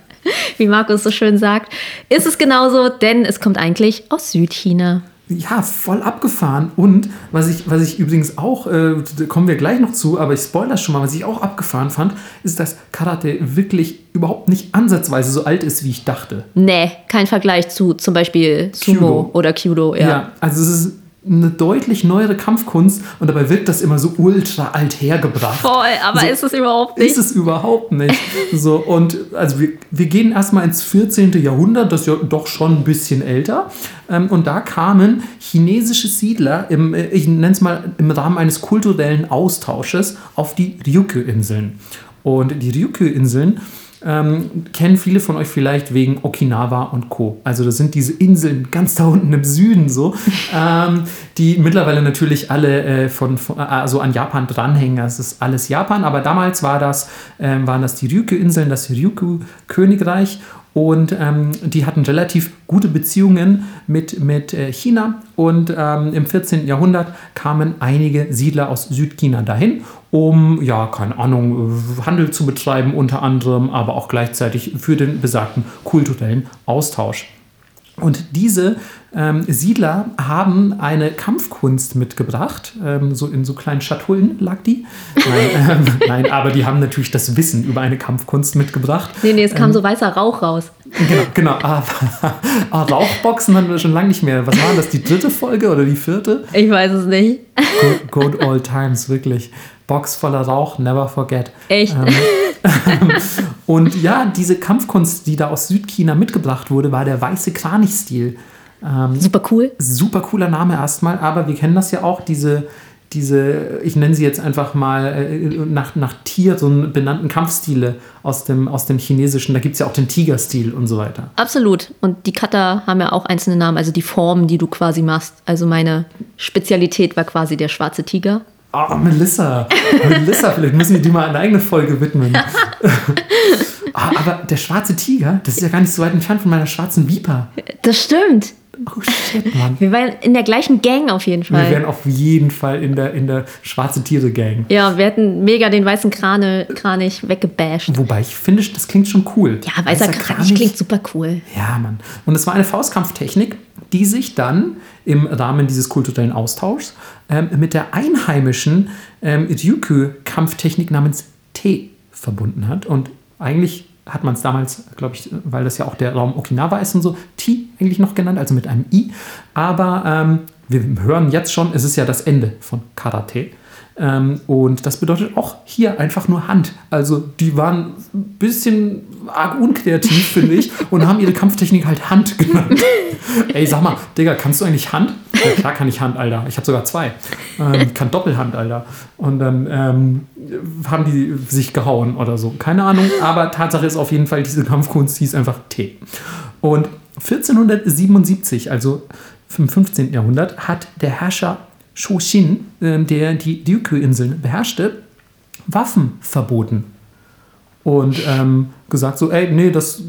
wie Markus so schön sagt, ist es genauso, denn es kommt eigentlich aus Südchina. Ja, voll abgefahren. Und was ich, was ich übrigens auch, äh, da kommen wir gleich noch zu, aber ich spoilere schon mal, was ich auch abgefahren fand, ist, dass Karate wirklich überhaupt nicht ansatzweise so alt ist, wie ich dachte. Nee, kein Vergleich zu zum Beispiel Sumo Kyudo. oder Kyudo. Ja. Ja. also es ist eine deutlich neuere Kampfkunst und dabei wirkt das immer so ultra alt hergebracht. Voll, aber So ist es überhaupt nicht. Ist es überhaupt nicht. So, und also wir, wir gehen erstmal ins 14. Jahrhundert, das ist ja doch schon ein bisschen älter. Ähm, und da kamen chinesische Siedler, im, äh, ich nenne es mal im Rahmen eines kulturellen Austausches, auf die Ryukyu-Inseln. Und die Ryukyu-Inseln ähm, kennen viele von euch vielleicht wegen Okinawa und Co. Also das sind diese Inseln ganz da unten im Süden so, ähm, die mittlerweile natürlich alle äh, von, von also an Japan dranhängen. Das ist alles Japan, aber damals war das, ähm, waren das die Ryukyu-Inseln, das Ryukyu-Königreich und ähm, die hatten relativ gute Beziehungen mit, mit äh, China. Und ähm, im 14. Jahrhundert kamen einige Siedler aus Südchina dahin, um, ja, keine Ahnung, äh, Handel zu betreiben unter anderem, aber auch gleichzeitig für den besagten kulturellen Austausch. Und diese ähm, Siedler haben eine Kampfkunst mitgebracht. Ähm, so in so kleinen Schatullen lag die. Nein, ähm, nein, aber die haben natürlich das Wissen über eine Kampfkunst mitgebracht. Nee, nee, es kam so weißer Rauch raus. Genau, genau. Ah, ah, Rauchboxen hatten wir schon lange nicht mehr. Was war das? Die dritte Folge oder die vierte? Ich weiß es nicht. Good, good old times, wirklich. Box voller Rauch, never forget. Echt? Und ja, diese Kampfkunst, die da aus Südchina mitgebracht wurde, war der weiße Kranich-Stil. Super cool. Super cooler Name erstmal, aber wir kennen das ja auch, diese, diese ich nenne sie jetzt einfach mal äh, nach, nach Tier, so einen benannten Kampfstile aus dem, aus dem Chinesischen. Da gibt es ja auch den Tiger-Stil und so weiter. Absolut. Und die Kata haben ja auch einzelne Namen, also die Formen, die du quasi machst. Also meine Spezialität war quasi der schwarze Tiger. Oh, Melissa. Melissa, vielleicht müssen wir die mal eine eigene Folge widmen. Ah, aber der schwarze Tiger, das ist ja gar nicht so weit entfernt von meiner schwarzen Viper. Das stimmt. Oh shit, Mann. Wir waren in der gleichen Gang auf jeden Fall. Wir wären auf jeden Fall in der, in der schwarze Tiere-Gang. Ja, wir hätten mega den weißen Krane, Kranich weggebasht. Wobei ich finde, das klingt schon cool. Ja, weißer Kranich klingt super cool. Ja, Mann. Und es war eine Faustkampftechnik, die sich dann im Rahmen dieses kulturellen Austauschs ähm, mit der einheimischen ähm, Ryukyu-Kampftechnik namens Te verbunden hat. Und eigentlich hat man es damals, glaube ich, weil das ja auch der Raum Okinawa ist und so, Ti eigentlich noch genannt, also mit einem I. Aber ähm, wir hören jetzt schon, es ist ja das Ende von Karate. Ähm, und das bedeutet auch hier einfach nur Hand. Also die waren ein bisschen arg unkreativ, finde ich, und haben ihre Kampftechnik halt Hand genannt. Ey, sag mal, Digga, kannst du eigentlich Hand? Ja, klar kann ich Hand, Alter. Ich habe sogar zwei. Ähm, kann Doppelhand, Alter. Und dann ähm, haben die sich gehauen oder so. Keine Ahnung, aber Tatsache ist auf jeden Fall, diese Kampfkunst hieß einfach T. Und 1477, also im 15. Jahrhundert, hat der Herrscher Shoshin, äh, der die Ryukyu-Inseln beherrschte, Waffen verboten. Und ähm, gesagt so, ey, nee, das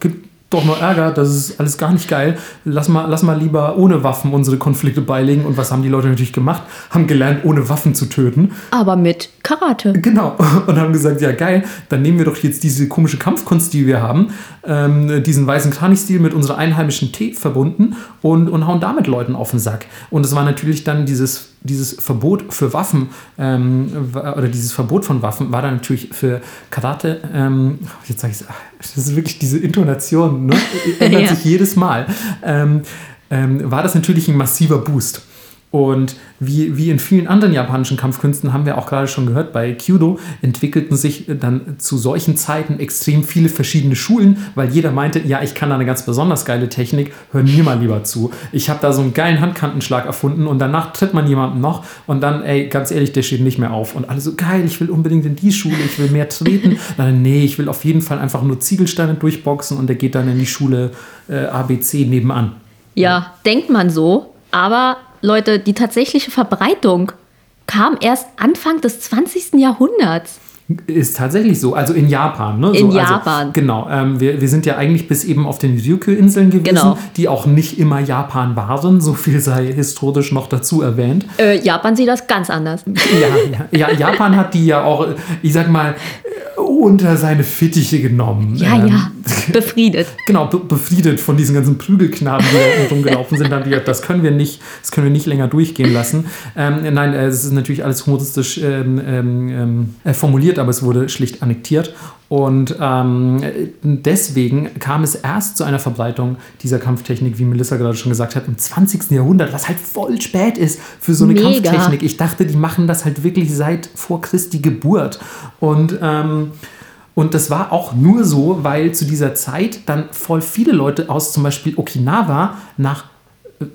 gibt doch nur Ärger, das ist alles gar nicht geil. Lass mal, lass mal lieber ohne Waffen unsere Konflikte beilegen. Und was haben die Leute natürlich gemacht? Haben gelernt, ohne Waffen zu töten. Aber mit Karate. Genau. Und haben gesagt, ja geil, dann nehmen wir doch jetzt diese komische Kampfkunst, die wir haben, ähm, diesen weißen Kranichstil mit unserer einheimischen Tee verbunden und, und hauen damit Leuten auf den Sack. Und es war natürlich dann dieses dieses Verbot für Waffen ähm, oder dieses Verbot von Waffen war dann natürlich für Karate, ähm, jetzt sage ich es, das ist wirklich diese Intonation, ne? ändert ja. sich jedes Mal, ähm, ähm, war das natürlich ein massiver Boost. Und wie, wie in vielen anderen japanischen Kampfkünsten haben wir auch gerade schon gehört, bei Kyudo entwickelten sich dann zu solchen Zeiten extrem viele verschiedene Schulen, weil jeder meinte, ja, ich kann da eine ganz besonders geile Technik, hör mir mal lieber zu. Ich habe da so einen geilen Handkantenschlag erfunden und danach tritt man jemanden noch und dann, ey, ganz ehrlich, der steht nicht mehr auf. Und alle so, geil, ich will unbedingt in die Schule, ich will mehr treten. Dann, nee, ich will auf jeden Fall einfach nur Ziegelsteine durchboxen und der geht dann in die Schule äh, ABC nebenan. Ja, denkt man so, aber Leute, die tatsächliche Verbreitung kam erst Anfang des 20. Jahrhunderts. Ist tatsächlich so, also in Japan. Ne? In so, Japan. Also, genau, ähm, wir, wir sind ja eigentlich bis eben auf den Ryukyu-Inseln gewesen, genau. die auch nicht immer Japan waren, so viel sei historisch noch dazu erwähnt. Äh, Japan sieht das ganz anders. Ja, ja, ja, Japan hat die ja auch, ich sag mal, unter seine Fittiche genommen. Ja, ähm, ja, befriedet. genau, be befriedet von diesen ganzen Prügelknaben, die da rumgelaufen sind. Dann die, das können wir nicht, das können wir nicht länger durchgehen lassen. Ähm, nein, äh, es ist natürlich alles humoristisch ähm, formuliert, aber es wurde schlicht annektiert. Und ähm, deswegen kam es erst zu einer Verbreitung dieser Kampftechnik, wie Melissa gerade schon gesagt hat, im 20. Jahrhundert, was halt voll spät ist für so eine Mega. Kampftechnik. Ich dachte, die machen das halt wirklich seit vor Christi Geburt. Und ähm, und das war auch nur so, weil zu dieser Zeit dann voll viele Leute aus zum Beispiel Okinawa nach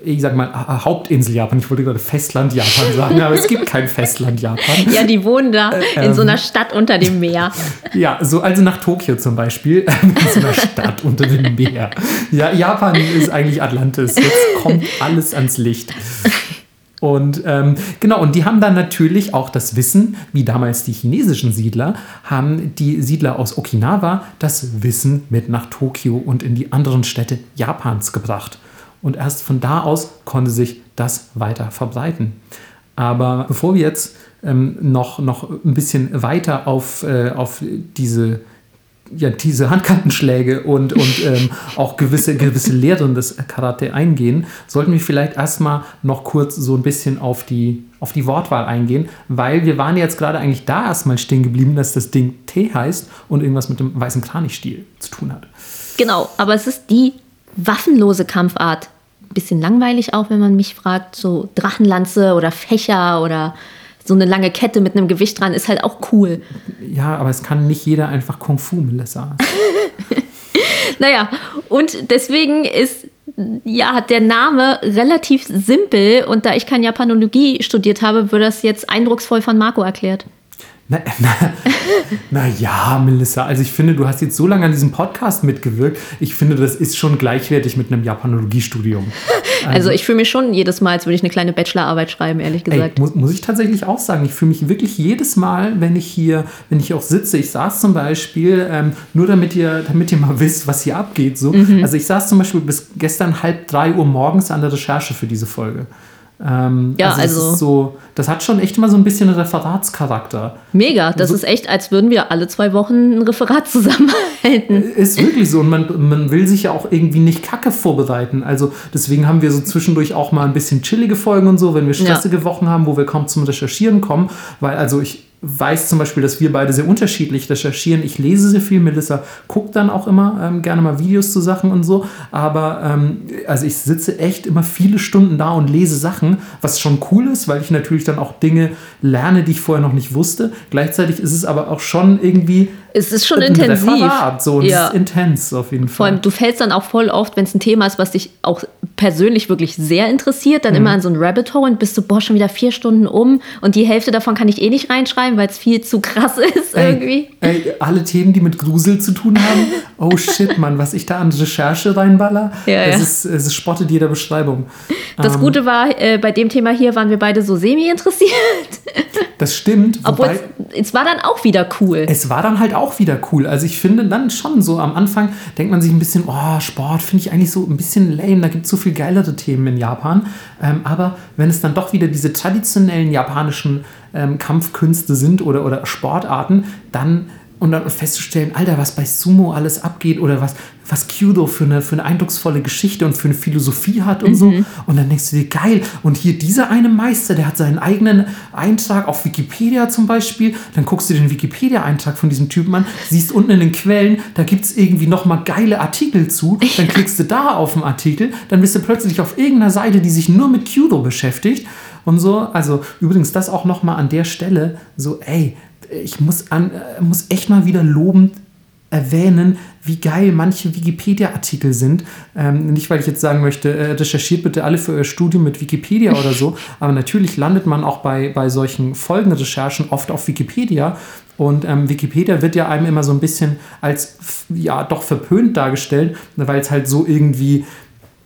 ich sag mal, Hauptinsel Japan. Ich wollte gerade Festland Japan sagen, aber es gibt kein Festland Japan. Ja, die wohnen da in ähm, so einer Stadt unter dem Meer. Ja, so also nach Tokio zum Beispiel, in so einer Stadt unter dem Meer. Ja, Japan ist eigentlich Atlantis. Jetzt kommt alles ans Licht. Und ähm, genau, und die haben dann natürlich auch das Wissen, wie damals die chinesischen Siedler, haben die Siedler aus Okinawa das Wissen mit nach Tokio und in die anderen Städte Japans gebracht. Und erst von da aus konnte sich das weiter verbreiten. Aber bevor wir jetzt ähm, noch, noch ein bisschen weiter auf, äh, auf diese, ja, diese Handkantenschläge und, und ähm, auch gewisse, gewisse Lehren des Karate eingehen, sollten wir vielleicht erstmal noch kurz so ein bisschen auf die, auf die Wortwahl eingehen, weil wir waren jetzt gerade eigentlich da erstmal stehen geblieben, dass das Ding T heißt und irgendwas mit dem weißen Kranichstil zu tun hat. Genau, aber es ist die waffenlose Kampfart. Bisschen langweilig auch, wenn man mich fragt. So Drachenlanze oder Fächer oder so eine lange Kette mit einem Gewicht dran ist halt auch cool. Ja, aber es kann nicht jeder einfach Kung Fu, Melissa. naja, und deswegen ist ja, der Name relativ simpel und da ich keine Japanologie studiert habe, wird das jetzt eindrucksvoll von Marco erklärt. Na, na, na, ja, Melissa, also ich finde, du hast jetzt so lange an diesem Podcast mitgewirkt. Ich finde, das ist schon gleichwertig mit einem Japanologiestudium. Also, also ich fühle mich schon jedes Mal, als würde ich eine kleine Bachelorarbeit schreiben, ehrlich gesagt. Ey, muss, muss ich tatsächlich auch sagen. Ich fühle mich wirklich jedes Mal, wenn ich hier, wenn ich auch sitze. Ich saß zum Beispiel, ähm, nur damit ihr, damit ihr mal wisst, was hier abgeht. So. Mhm. Also ich saß zum Beispiel bis gestern halb drei Uhr morgens an der Recherche für diese Folge. Ähm, ja, also, also so, das hat schon echt mal so ein bisschen einen Referatscharakter. Mega, das so, ist echt, als würden wir alle zwei Wochen ein Referat zusammenhalten. Ist wirklich so und man, man will sich ja auch irgendwie nicht kacke vorbereiten. Also deswegen haben wir so zwischendurch auch mal ein bisschen chillige Folgen und so, wenn wir stressige ja. Wochen haben, wo wir kaum zum Recherchieren kommen, weil also ich weiß zum Beispiel, dass wir beide sehr unterschiedlich recherchieren. Ich lese sehr viel, Melissa guckt dann auch immer ähm, gerne mal Videos zu Sachen und so. Aber ähm, also ich sitze echt immer viele Stunden da und lese Sachen, was schon cool ist, weil ich natürlich dann auch Dinge lerne, die ich vorher noch nicht wusste. Gleichzeitig ist es aber auch schon irgendwie es ist schon intensiv. Referat, so, ja. ist intens auf jeden Fall. Vor allem, du fällst dann auch voll oft, wenn es ein Thema ist, was dich auch persönlich wirklich sehr interessiert, dann mhm. immer in so ein Rabbit Hole und bist du, boah, schon wieder vier Stunden um und die Hälfte davon kann ich eh nicht reinschreiben, weil es viel zu krass ist ey, irgendwie. Ey, alle Themen, die mit Grusel zu tun haben, oh shit, Mann, was ich da an Recherche reinballer, ja, es, ja. Ist, es spottet jeder Beschreibung. Das ähm, Gute war, äh, bei dem Thema hier waren wir beide so semi interessiert. Das stimmt. Obwohl es, es war dann auch wieder cool. Es war dann halt auch wieder cool. Also ich finde dann schon so am Anfang denkt man sich ein bisschen, oh, Sport finde ich eigentlich so ein bisschen lame. Da gibt es so viel geilere Themen in Japan. Ähm, aber wenn es dann doch wieder diese traditionellen japanischen ähm, Kampfkünste sind oder, oder Sportarten, dann und dann festzustellen, Alter, was bei Sumo alles abgeht oder was, was Kyudo für eine, für eine eindrucksvolle Geschichte und für eine Philosophie hat und mhm. so. Und dann denkst du dir, geil, und hier dieser eine Meister, der hat seinen eigenen Eintrag auf Wikipedia zum Beispiel. Dann guckst du den Wikipedia-Eintrag von diesem Typen an, siehst unten in den Quellen, da gibt es irgendwie nochmal geile Artikel zu. Dann klickst du da auf den Artikel, dann bist du plötzlich auf irgendeiner Seite, die sich nur mit Kyudo beschäftigt und so. Also übrigens das auch nochmal an der Stelle, so, ey, ich muss, an, äh, muss echt mal wieder lobend erwähnen, wie geil manche Wikipedia-Artikel sind. Ähm, nicht, weil ich jetzt sagen möchte, äh, recherchiert bitte alle für euer Studium mit Wikipedia oder so, aber natürlich landet man auch bei, bei solchen Folgenrecherchen oft auf Wikipedia. Und ähm, Wikipedia wird ja einem immer so ein bisschen als ja doch verpönt dargestellt, weil es halt so irgendwie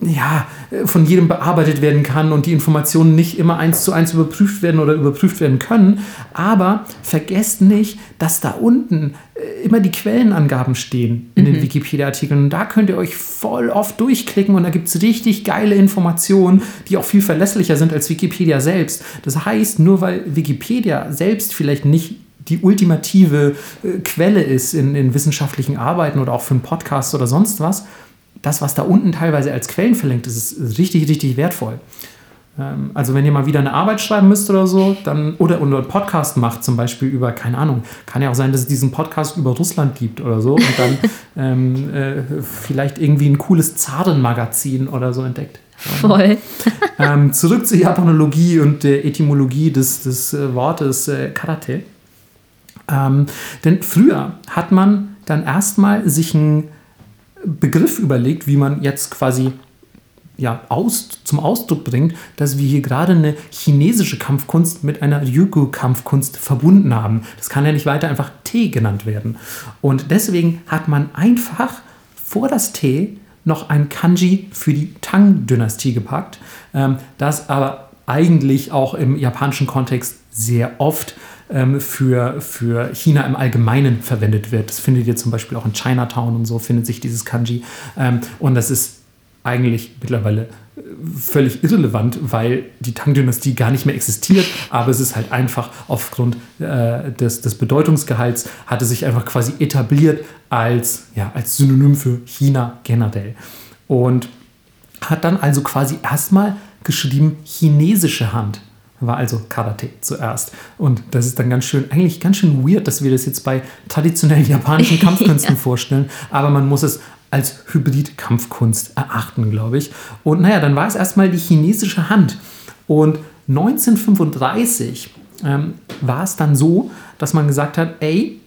ja, von jedem bearbeitet werden kann und die Informationen nicht immer eins zu eins überprüft werden oder überprüft werden können. Aber vergesst nicht, dass da unten äh, immer die Quellenangaben stehen in mhm. den Wikipedia-Artikeln. Und da könnt ihr euch voll oft durchklicken und da gibt es richtig geile Informationen, die auch viel verlässlicher sind als Wikipedia selbst. Das heißt, nur weil Wikipedia selbst vielleicht nicht die ultimative äh, Quelle ist in, in wissenschaftlichen Arbeiten oder auch für einen Podcast oder sonst was, das, was da unten teilweise als Quellen verlinkt ist, ist richtig, richtig wertvoll. Ähm, also wenn ihr mal wieder eine Arbeit schreiben müsst oder so, dann oder, oder einen Podcast macht, zum Beispiel über, keine Ahnung, kann ja auch sein, dass es diesen Podcast über Russland gibt oder so und dann ähm, äh, vielleicht irgendwie ein cooles Zarenmagazin oder so entdeckt. Voll. ähm, zurück zur Japanologie und der Etymologie des, des äh, Wortes äh, Karate. Ähm, denn früher hat man dann erstmal sich ein Begriff überlegt, wie man jetzt quasi ja, aus, zum Ausdruck bringt, dass wir hier gerade eine chinesische Kampfkunst mit einer Ryugu-Kampfkunst verbunden haben. Das kann ja nicht weiter einfach T genannt werden. Und deswegen hat man einfach vor das T noch ein Kanji für die Tang-Dynastie gepackt, ähm, das aber eigentlich auch im japanischen Kontext sehr oft für, für China im Allgemeinen verwendet wird. Das findet ihr zum Beispiel auch in Chinatown und so findet sich dieses Kanji. Ähm, und das ist eigentlich mittlerweile äh, völlig irrelevant, weil die Tang-Dynastie gar nicht mehr existiert, aber es ist halt einfach aufgrund äh, des, des Bedeutungsgehalts, hatte sich einfach quasi etabliert als, ja, als Synonym für China generell. Und hat dann also quasi erstmal geschrieben chinesische Hand war also Karate zuerst. Und das ist dann ganz schön, eigentlich ganz schön weird, dass wir das jetzt bei traditionellen japanischen Kampfkünsten ja. vorstellen, aber man muss es als Hybrid-Kampfkunst erachten, glaube ich. Und naja, dann war es erstmal die chinesische Hand. Und 1935 ähm, war es dann so, dass man gesagt hat, ey,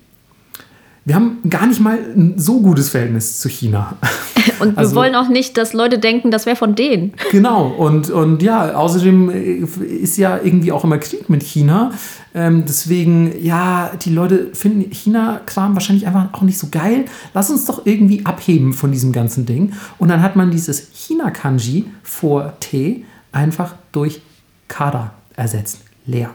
wir haben gar nicht mal ein so gutes Verhältnis zu China. Und wir Also- wollen auch nicht, dass Leute denken, das wäre von denen. Genau, und, und ja, außerdem äh, ist ja irgendwie auch immer Krieg mit China. Ähm, deswegen, ja, die Leute finden China-Kram wahrscheinlich einfach auch nicht so geil. Lass uns doch irgendwie abheben von diesem ganzen Ding. Und dann hat man dieses China-Kanji vor T einfach durch Kara ersetzt. Leer.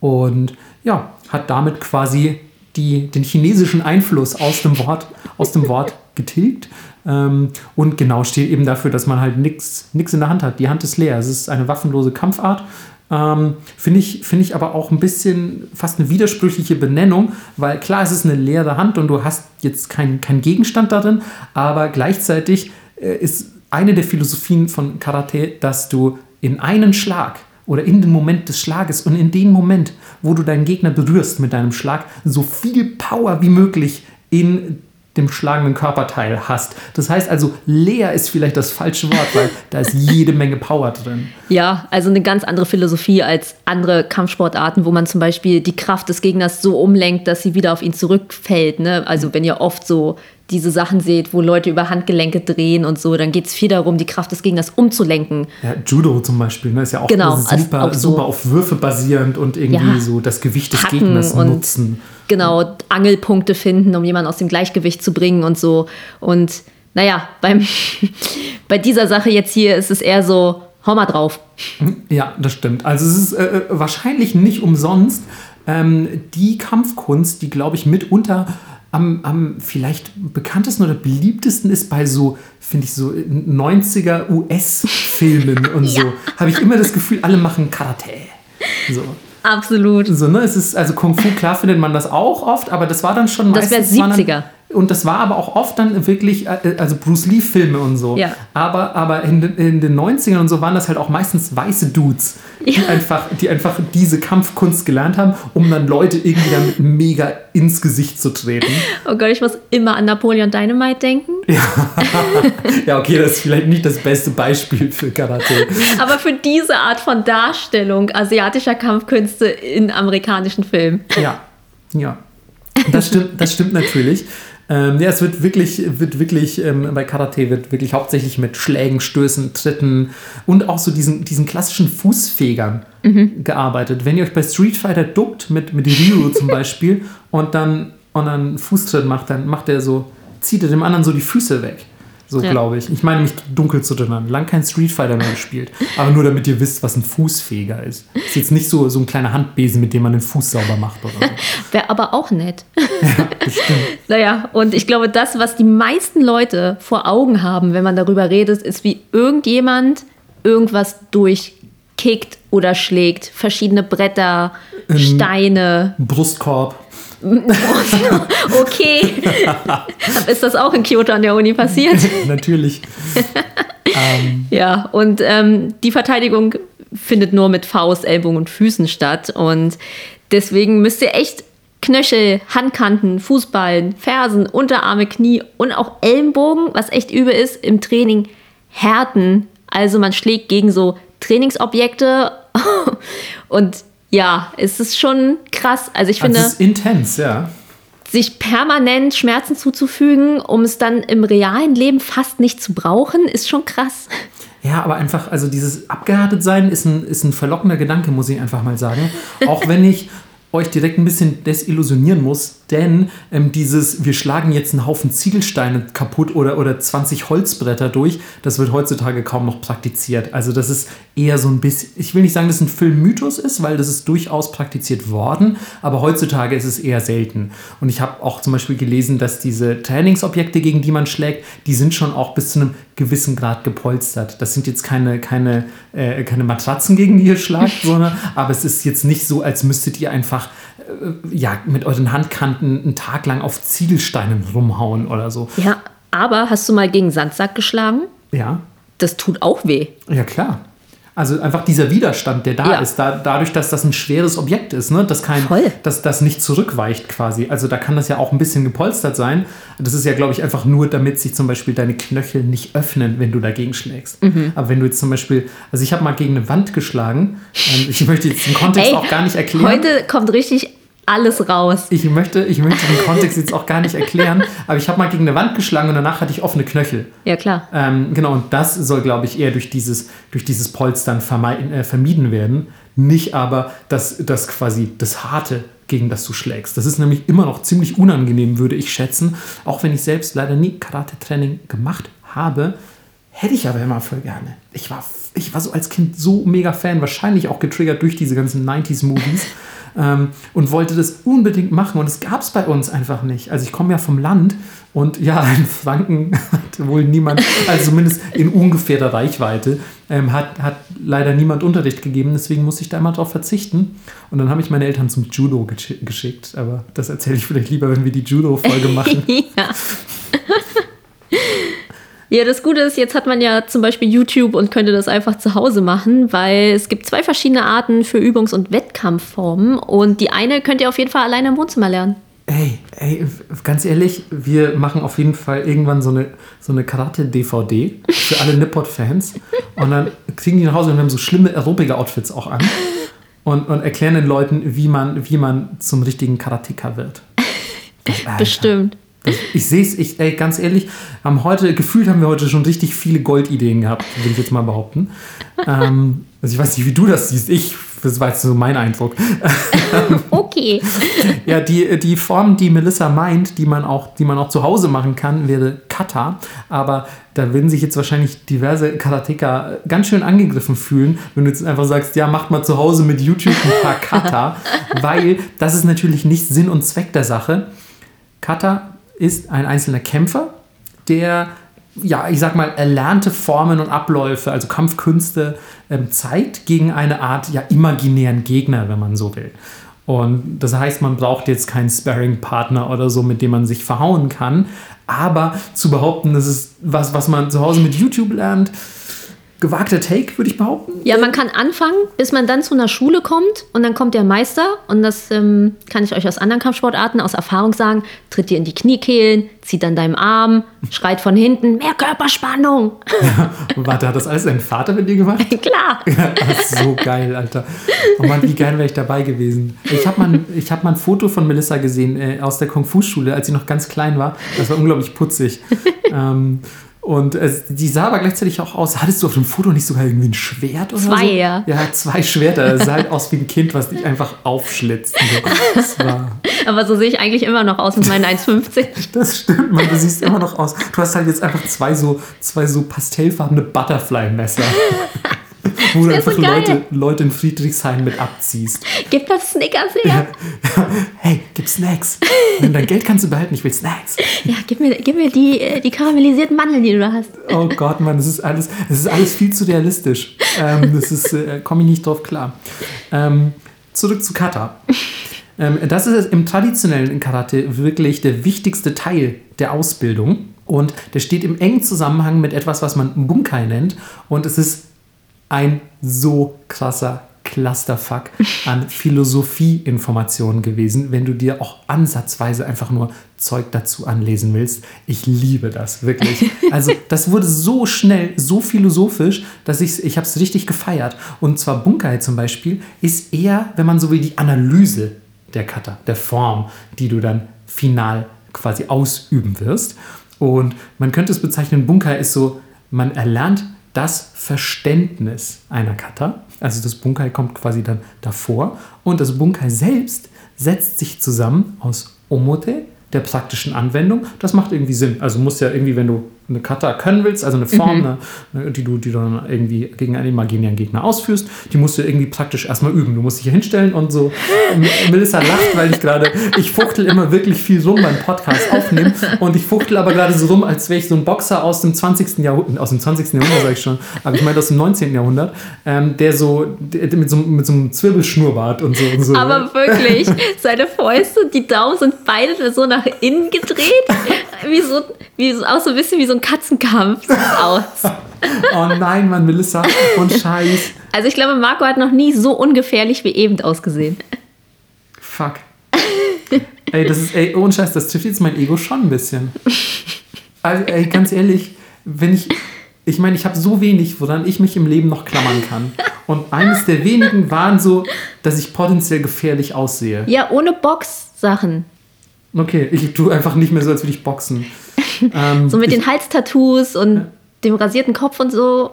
Und ja, hat damit quasi die, den chinesischen Einfluss aus dem Wort, aus dem Wort getilgt. Ähm, und genau steht eben dafür, dass man halt nichts in der Hand hat. Die Hand ist leer. Es ist eine waffenlose Kampfart. Ähm, Finde ich, find ich aber auch ein bisschen fast eine widersprüchliche Benennung, weil klar, es ist eine leere Hand und du hast jetzt keinen kein Gegenstand darin, aber gleichzeitig äh, ist eine der Philosophien von Karate, dass du in einen Schlag oder in den Moment des Schlages und in dem Moment, wo du deinen Gegner berührst mit deinem Schlag, so viel Power wie möglich in dem schlagenden Körperteil hast. Das heißt also, leer ist vielleicht das falsche Wort, weil da ist jede Menge Power drin. Ja, also eine ganz andere Philosophie als andere Kampfsportarten, wo man zum Beispiel die Kraft des Gegners so umlenkt, dass sie wieder auf ihn zurückfällt. Ne? Also wenn ihr oft so diese Sachen seht, wo Leute über Handgelenke drehen und so, dann geht es viel darum, die Kraft des Gegners umzulenken. Ja, Judo zum Beispiel, ne, ist ja auch Genau, also super, auch so- super auf Würfe basierend und irgendwie Ja. so das Gewicht des Gegners und- nutzen. Genau, Angelpunkte finden, um jemanden aus dem Gleichgewicht zu bringen und so. Und naja, beim, bei dieser Sache jetzt hier ist es eher so, hau mal drauf. Ja, das stimmt. Also es ist äh, wahrscheinlich nicht umsonst ähm, die Kampfkunst, die, glaube ich, mitunter am, am vielleicht bekanntesten oder beliebtesten ist bei so, finde ich, so 90er US-Filmen und so. Habe ich immer das Gefühl, alle machen Karate. So. Absolut. So, ne? Es ist, also Kung Fu, klar findet man das auch oft, aber das war dann schon Das meistens- waren 70er. Dann, und das war aber auch oft dann wirklich, äh, also Bruce Lee-Filme und so. Ja. Aber, aber in, den- in den 90ern und so waren das halt auch meistens weiße Dudes, die, Ja. einfach, die einfach diese Kampfkunst gelernt haben, um dann Leute irgendwie damit mega ins Gesicht zu treten. Oh Gott, ich muss immer an Napoleon Dynamite denken. Ja, okay, das ist vielleicht nicht das beste Beispiel für Karate. Aber für diese Art von Darstellung asiatischer Kampfkünste in amerikanischen Filmen. Ja, ja. Das stimmt, das stimmt natürlich. Ähm, ja, es wird wirklich, wird wirklich ähm, bei Karate wird wirklich hauptsächlich mit Schlägen, Stößen, Tritten und auch so diesen, diesen klassischen Fußfegern gearbeitet. Wenn ihr euch bei Street Fighter duckt, mit, mit Ryu zum Beispiel, und dann, und dann einen Fußtritt macht, dann macht er so, zieht er dem anderen so die Füße weg. So Ja. glaube ich. Ich meine mich dunkel zu erinnern. Lang kein Street Fighter mehr gespielt. Aber nur damit ihr wisst, was ein Fußfeger ist. Ist jetzt nicht so, so ein kleiner Handbesen, mit dem man den Fuß sauber macht oder so. Wäre aber auch nett. naja, und ich glaube, das, was die meisten Leute vor Augen haben, wenn man darüber redet, ist, wie irgendjemand irgendwas durchkickt oder schlägt. Verschiedene Bretter, Steine. Brustkorb. Okay. ist das auch in Kyoto an der Uni passiert? Natürlich. ähm, Ja, und ähm, die Verteidigung findet nur mit Faust, Ellbogen und Füßen statt. Und deswegen müsst ihr echt Knöchel, Handkanten, Fußballen, Fersen, Unterarme, Knie und auch Ellenbogen, was echt übel ist, im Training härten. Also man schlägt gegen so Trainingsobjekte. und ja, es ist schon krass. Also ich also finde es ist intens, ja. sich permanent Schmerzen zuzufügen, um es dann im realen Leben fast nicht zu brauchen, ist schon krass. Ja, aber einfach, also dieses abgehärtet sein ist ein, ist ein verlockender Gedanke, muss ich einfach mal sagen. Auch wenn ich euch direkt ein bisschen desillusionieren muss, denn ähm, dieses, wir schlagen jetzt einen Haufen Ziegelsteine kaputt oder, oder 20 Holzbretter durch, das wird heutzutage kaum noch praktiziert. Also das ist eher so ein bisschen, ich will nicht sagen, dass es ein Filmmythos ist, weil das ist durchaus praktiziert worden, aber heutzutage ist es eher selten. Und ich habe auch zum Beispiel gelesen, dass diese Trainingsobjekte, gegen die man schlägt, die sind schon auch bis zu einem gewissen Grad gepolstert. Das sind jetzt keine, keine, äh, keine Matratzen, gegen die ihr schlagt, sondern, aber es ist jetzt nicht so, als müsstet ihr einfach ja, mit euren Handkanten einen Tag lang auf Ziegelsteinen rumhauen oder so. Ja, aber hast du mal gegen Sandsack geschlagen? Ja, Das tut auch weh. ja klar. Also einfach dieser Widerstand, der da Ja. ist, da, dadurch, dass das ein schweres Objekt ist, ne? dass kein, Voll. dass das nicht zurückweicht quasi. Also da kann das ja auch ein bisschen gepolstert sein. Das ist ja, glaube ich, einfach nur, damit sich zum Beispiel deine Knöchel nicht öffnen, wenn du dagegen schlägst. Mhm. Aber wenn du jetzt zum Beispiel, also ich habe mal gegen eine Wand geschlagen. Ähm, ich möchte jetzt den Kontext Ey, auch gar nicht erklären. Heute kommt richtig alles raus. Ich möchte, ich möchte den Kontext jetzt auch gar nicht erklären, aber ich habe mal gegen eine Wand geschlagen und danach hatte ich offene Knöchel. Ja, klar. Ähm, genau, und das soll, glaube ich, eher durch dieses, durch dieses Polstern äh, vermieden werden. Nicht aber das, das quasi das Harte, gegen das du schlägst. Das ist nämlich immer noch ziemlich unangenehm, würde ich schätzen. Auch wenn ich selbst leider nie Karate-Training gemacht habe, hätte ich aber immer voll gerne. Ich war, ich war so als Kind so mega Fan, wahrscheinlich auch getriggert durch diese ganzen 90s-Movies. Ähm, und wollte das unbedingt machen. Und es gab es bei uns einfach nicht. Also ich komme ja vom Land und ja, in Franken hat wohl niemand, also zumindest in ungefährer Reichweite, ähm, hat, hat leider niemand Unterricht gegeben. Deswegen musste ich da immer drauf verzichten. Und dann habe ich meine Eltern zum Judo geschickt. Aber das erzähle ich vielleicht lieber, wenn wir die Judo-Folge machen. ja. Ja, das Gute ist, jetzt hat man ja zum Beispiel YouTube und könnte das einfach zu Hause machen, weil es gibt zwei verschiedene Arten für Übungs- und Wettkampfformen und die eine könnt ihr auf jeden Fall alleine im Wohnzimmer lernen. Ey, ey, ganz ehrlich, wir machen auf jeden Fall irgendwann so eine, so eine Karate-DVD für alle Nippot-Fans. Und dann kriegen die nach Hause und haben so schlimme Aerobiker-Outfits auch an. Und, und erklären den Leuten, wie man, wie man zum richtigen Karateka wird. Bestimmt. Das, ich sehe es, ich, ey, ganz ehrlich, haben heute, gefühlt haben wir heute schon richtig viele Goldideen gehabt, würde ich jetzt mal behaupten. ähm, also ich weiß nicht, wie du das siehst. Ich, das war jetzt so mein Eindruck. okay. ja, die, die Form, die Melissa meint, die man, auch, die man auch zu Hause machen kann, wäre Kata. Aber da würden sich jetzt wahrscheinlich diverse Karateka ganz schön angegriffen fühlen, wenn du jetzt einfach sagst, ja, macht mal zu Hause mit YouTube ein paar Kata. weil das ist natürlich nicht Sinn und Zweck der Sache. Kata ist ein einzelner Kämpfer, der, ja, ich sag mal, erlernte Formen und Abläufe, also Kampfkünste, ähm, zeigt gegen eine Art ja, imaginären Gegner, wenn man so will. Und das heißt, man braucht jetzt keinen Sparring-Partner oder so, mit dem man sich verhauen kann. Aber zu behaupten, das ist was, was man zu Hause mit YouTube lernt, gewagter Take, würde ich behaupten. Ja, man kann anfangen, bis man dann zu einer Schule kommt und dann kommt der Meister und das ähm, kann ich euch aus anderen Kampfsportarten aus Erfahrung sagen, tritt dir in die Kniekehlen, zieht an deinem Arm, schreit von hinten, mehr Körperspannung. Ja, warte, hat das alles dein Vater mit dir gemacht? Klar. Ja, so geil, Alter. Oh Mann, wie geil wäre ich dabei gewesen. Ich habe mal, hab mal ein Foto von Melissa gesehen äh, aus der Kung-Fu-Schule, als sie noch ganz klein war. Das war unglaublich putzig. ähm, und äh, die sah aber gleichzeitig auch aus. Hattest du auf dem Foto nicht sogar irgendwie ein Schwert oder zwei, so? Zwei, ja. Ja, zwei Schwerter. Es sah halt aus wie ein Kind, was dich einfach aufschlitzt. Aber so sehe ich eigentlich immer noch aus mit meinen 1,50. das stimmt, man. Du siehst immer noch aus. Du hast halt jetzt einfach zwei so, zwei so pastellfarbene Butterfly-Messer. Wo du einfach so Leute, Leute in Friedrichshain mit abziehst. Gib das Snickers her. hey, gib Snacks. Dein Geld kannst du behalten, ich will Snacks. Ja, gib mir, gib mir die, äh, die karamellisierten Mandeln, die du da hast. Oh Gott, Mann, das ist alles, das ist alles viel zu realistisch. Ähm, das ist, äh, komme ich nicht drauf klar. Ähm, zurück zu Kata. Ähm, das ist im traditionellen Karate wirklich der wichtigste Teil der Ausbildung. Und der steht im engen Zusammenhang mit etwas, was man Bunkai nennt. Und es ist ein so krasser Clusterfuck an Philosophieinformationen gewesen, wenn du dir auch ansatzweise einfach nur Zeug dazu anlesen willst. Ich liebe das, wirklich. Also das wurde so schnell, so philosophisch, dass ich ich habe es richtig gefeiert. Und zwar Bunkai zum Beispiel ist eher, wenn man so will, die Analyse der Kata, der Form, die du dann final quasi ausüben wirst. Und man könnte es bezeichnen, Bunkai ist so, man erlernt das Verständnis einer Kata. Also das Bunkai kommt quasi dann davor. Und das Bunkai selbst setzt sich zusammen aus Omote, der praktischen Anwendung. Das macht irgendwie Sinn. Also muss ja irgendwie, wenn du eine Kata können willst, also eine Form, mhm. eine, die, du, die du dann irgendwie gegen einen imaginären Gegner ausführst, die musst du irgendwie praktisch erstmal üben. Du musst dich hier hinstellen und so. Melissa lacht, weil ich gerade, ich fuchtel immer wirklich viel rum beim Podcast aufnehmen und ich fuchtel aber gerade so rum, als wäre ich so ein Boxer aus dem 20. Jahrhundert, aus dem 20. Jahrhundert sage ich schon, aber ich meine aus dem 19. Jahrhundert, ähm, der so der, mit, so mit so einem Zwirbelschnurrbart und so, und so. Aber wirklich, seine Fäuste, die Daumen sind beide so nach innen gedreht, wie so, wie so, auch so ein bisschen wie so ein Katzenkampf aus. oh nein, Mann, Melissa. Und Scheiß. Also ich glaube, Marco hat noch nie so ungefährlich wie eben ausgesehen. Fuck. ey, das ist, ey, ohne Scheiß, das trifft jetzt mein Ego schon ein bisschen. Also, ey, ganz ehrlich, wenn ich, ich meine, ich habe so wenig, woran ich mich im Leben noch klammern kann. Und eines der wenigen waren so dass ich potenziell gefährlich aussehe. Ja, ohne Box-Sachen. Okay, ich tue einfach nicht mehr so, als würde ich boxen. Ähm, so mit den Halstattoos und ja. dem rasierten Kopf und so.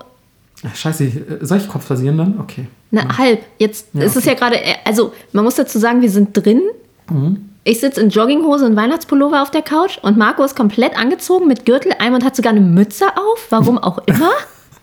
Scheiße, soll ich Kopf rasieren dann? Okay. Na, ja. halb. Jetzt ja, ist okay. es ja gerade, also man muss dazu sagen, wir sind drin. Mhm. Ich sitze in Jogginghose und Weihnachtspullover auf der Couch und Marco ist komplett angezogen mit Gürtel ein und hat sogar eine Mütze auf, warum auch immer.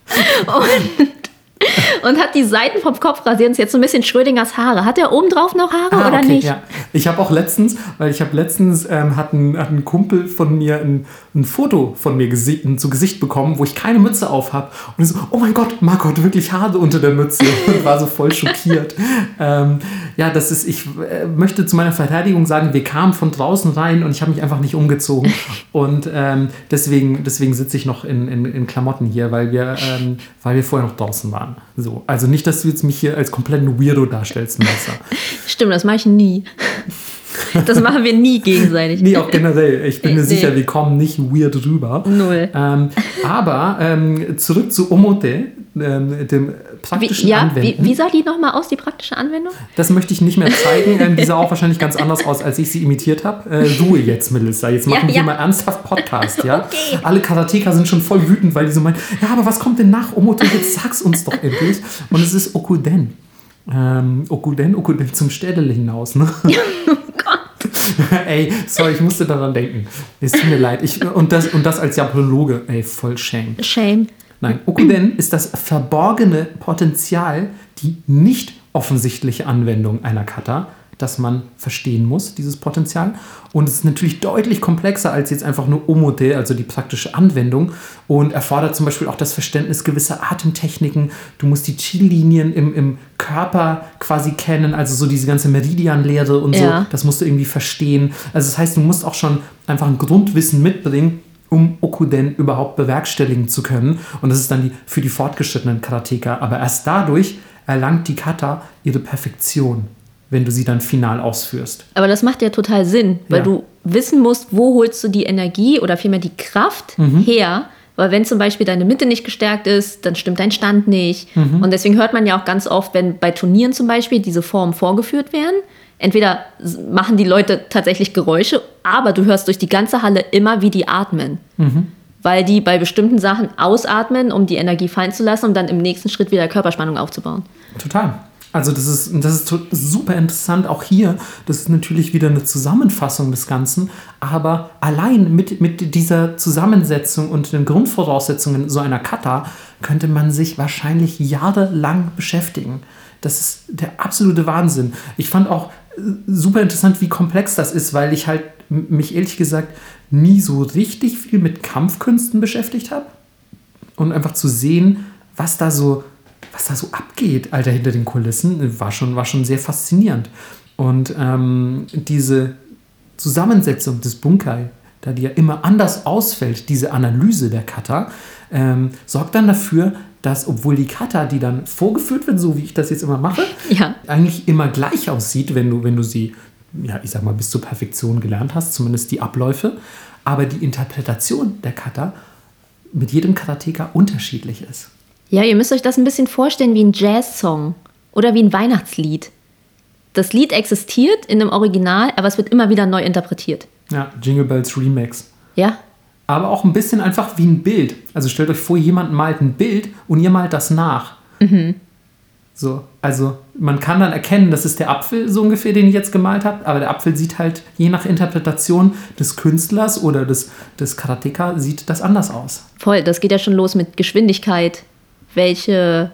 und und hat die Seiten vom Kopf rasiert. Ist jetzt so ein bisschen Schrödingers Haare. Hat er oben drauf noch Haare ah, oder okay, nicht? Ja. Ich habe auch letztens, weil ich habe letztens ähm, hat, ein, hat ein Kumpel von mir ein, ein Foto von mir gesi zu Gesicht bekommen, wo ich keine Mütze auf habe. Und ich so, oh mein Gott, Marco hat wirklich Haare unter der Mütze. Und war so voll schockiert. ähm, ja, das ist, ich äh, möchte zu meiner Verteidigung sagen, wir kamen von draußen rein und ich habe mich einfach nicht umgezogen. Und ähm, deswegen, deswegen sitze ich noch in, in, in Klamotten hier, weil wir, ähm, weil wir vorher noch draußen waren. So, also nicht, dass du jetzt mich hier als kompletten Weirdo darstellst, Messer. Stimmt, das mache ich nie. Das machen wir nie gegenseitig. nee, auch generell. Ich bin mir nee. sicher, wir kommen nicht weird rüber. Null. Ähm, aber ähm, zurück zu Omote, ähm, dem praktischen wie, ja, Anwenden. Wie, wie sah die nochmal aus, die praktische Anwendung? Das möchte ich nicht mehr zeigen. Ähm, die sah auch wahrscheinlich ganz anders aus, als ich sie imitiert habe. Äh, Ruhe jetzt, Melissa. Jetzt machen ja, wir ja. mal ernsthaft Podcast, ja? Okay. Alle Karateka sind schon voll wütend, weil die so meinen, ja, aber was kommt denn nach Omote? Jetzt sag's uns doch endlich. Und es ist Okuden. Ähm, Okuden, Okuden zum Städele hinaus, ne? oh Gott. ey, sorry, ich musste daran denken. Es tut mir leid. Ich, und, das, und das als Japanologe, ey, voll shame. Shame. Nein, Okuden ist das verborgene Potenzial, die nicht offensichtliche Anwendung einer Kata, das man verstehen muss, dieses Potenzial. Und es ist natürlich deutlich komplexer als jetzt einfach nur Omote, also die praktische Anwendung. Und erfordert zum Beispiel auch das Verständnis gewisser Atemtechniken. Du musst die Chi-Linien im, im Körper quasi kennen, also so diese ganze Meridianlehre und ja. so. Das musst du irgendwie verstehen. Also das heißt, du musst auch schon einfach ein Grundwissen mitbringen, um Okuden überhaupt bewerkstelligen zu können. Und das ist dann die, für die fortgeschrittenen Karateka. Aber erst dadurch erlangt die Kata ihre Perfektion, wenn du sie dann final ausführst. Aber das macht ja total Sinn, weil ja. du wissen musst, wo holst du die Energie oder vielmehr die Kraft mhm. her. Weil wenn zum Beispiel deine Mitte nicht gestärkt ist, dann stimmt dein Stand nicht. Mhm. Und deswegen hört man ja auch ganz oft, wenn bei Turnieren zum Beispiel diese Formen vorgeführt werden, entweder machen die Leute tatsächlich Geräusche, aber du hörst durch die ganze Halle immer, wie die atmen. Mhm. Weil die bei bestimmten Sachen ausatmen, um die Energie fallen zu lassen, um dann im nächsten Schritt wieder Körperspannung aufzubauen. Total. Also das ist, das ist super interessant. Auch hier, das ist natürlich wieder eine Zusammenfassung des Ganzen. Aber allein mit, mit dieser Zusammensetzung und den Grundvoraussetzungen so einer Kata könnte man sich wahrscheinlich jahrelang beschäftigen. Das ist der absolute Wahnsinn. Ich fand auch super interessant, wie komplex das ist, weil ich halt mich ehrlich gesagt nie so richtig viel mit Kampfkünsten beschäftigt habe. Und einfach zu sehen, was da so, was da so abgeht, Alter, hinter den Kulissen, war schon, war schon sehr faszinierend. Und ähm, diese Zusammensetzung des Bunkai, da die ja immer anders ausfällt, diese Analyse der Kata, ähm, sorgt dann dafür, dass, obwohl die Kata, die dann vorgeführt wird, so wie ich das jetzt immer mache, ja. eigentlich immer gleich aussieht, wenn du, wenn du sie, ja, ich sag mal, bis zur Perfektion gelernt hast, zumindest die Abläufe, aber die Interpretation der Kata mit jedem Karateka unterschiedlich ist. Ja, ihr müsst euch das ein bisschen vorstellen wie ein Jazz-Song oder wie ein Weihnachtslied. Das Lied existiert in einem Original, aber es wird immer wieder neu interpretiert. Ja, Jingle Bells Remix. Ja, aber auch ein bisschen einfach wie ein Bild. Also stellt euch vor, jemand malt ein Bild und ihr malt das nach. Mhm. So, also man kann dann erkennen, das ist der Apfel so ungefähr, den ich jetzt gemalt habe, aber der Apfel sieht halt je nach Interpretation des Künstlers oder des, des Karateka sieht das anders aus. Voll, das geht ja schon los mit Geschwindigkeit. Welche,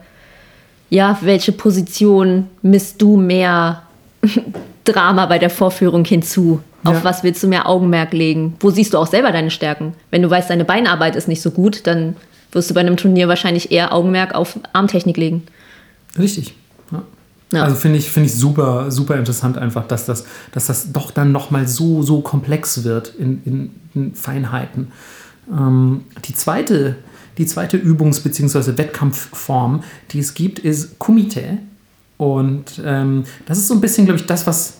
ja, welche Position misst du mehr Drama bei der Vorführung hinzu? Auf ja. was willst du mehr Augenmerk legen? Wo siehst du auch selber deine Stärken? Wenn du weißt, deine Beinarbeit ist nicht so gut, dann wirst du bei einem Turnier wahrscheinlich eher Augenmerk auf Armtechnik legen. Richtig. Ja. Ja. Also finde ich, find ich super, super interessant einfach, dass das, dass das doch dann nochmal so, so komplex wird in, in, in Feinheiten. Ähm, die, zweite, die zweite Übungs- bzw. Wettkampfform, die es gibt, ist Kumite. Und ähm, das ist so ein bisschen, glaube ich, das, was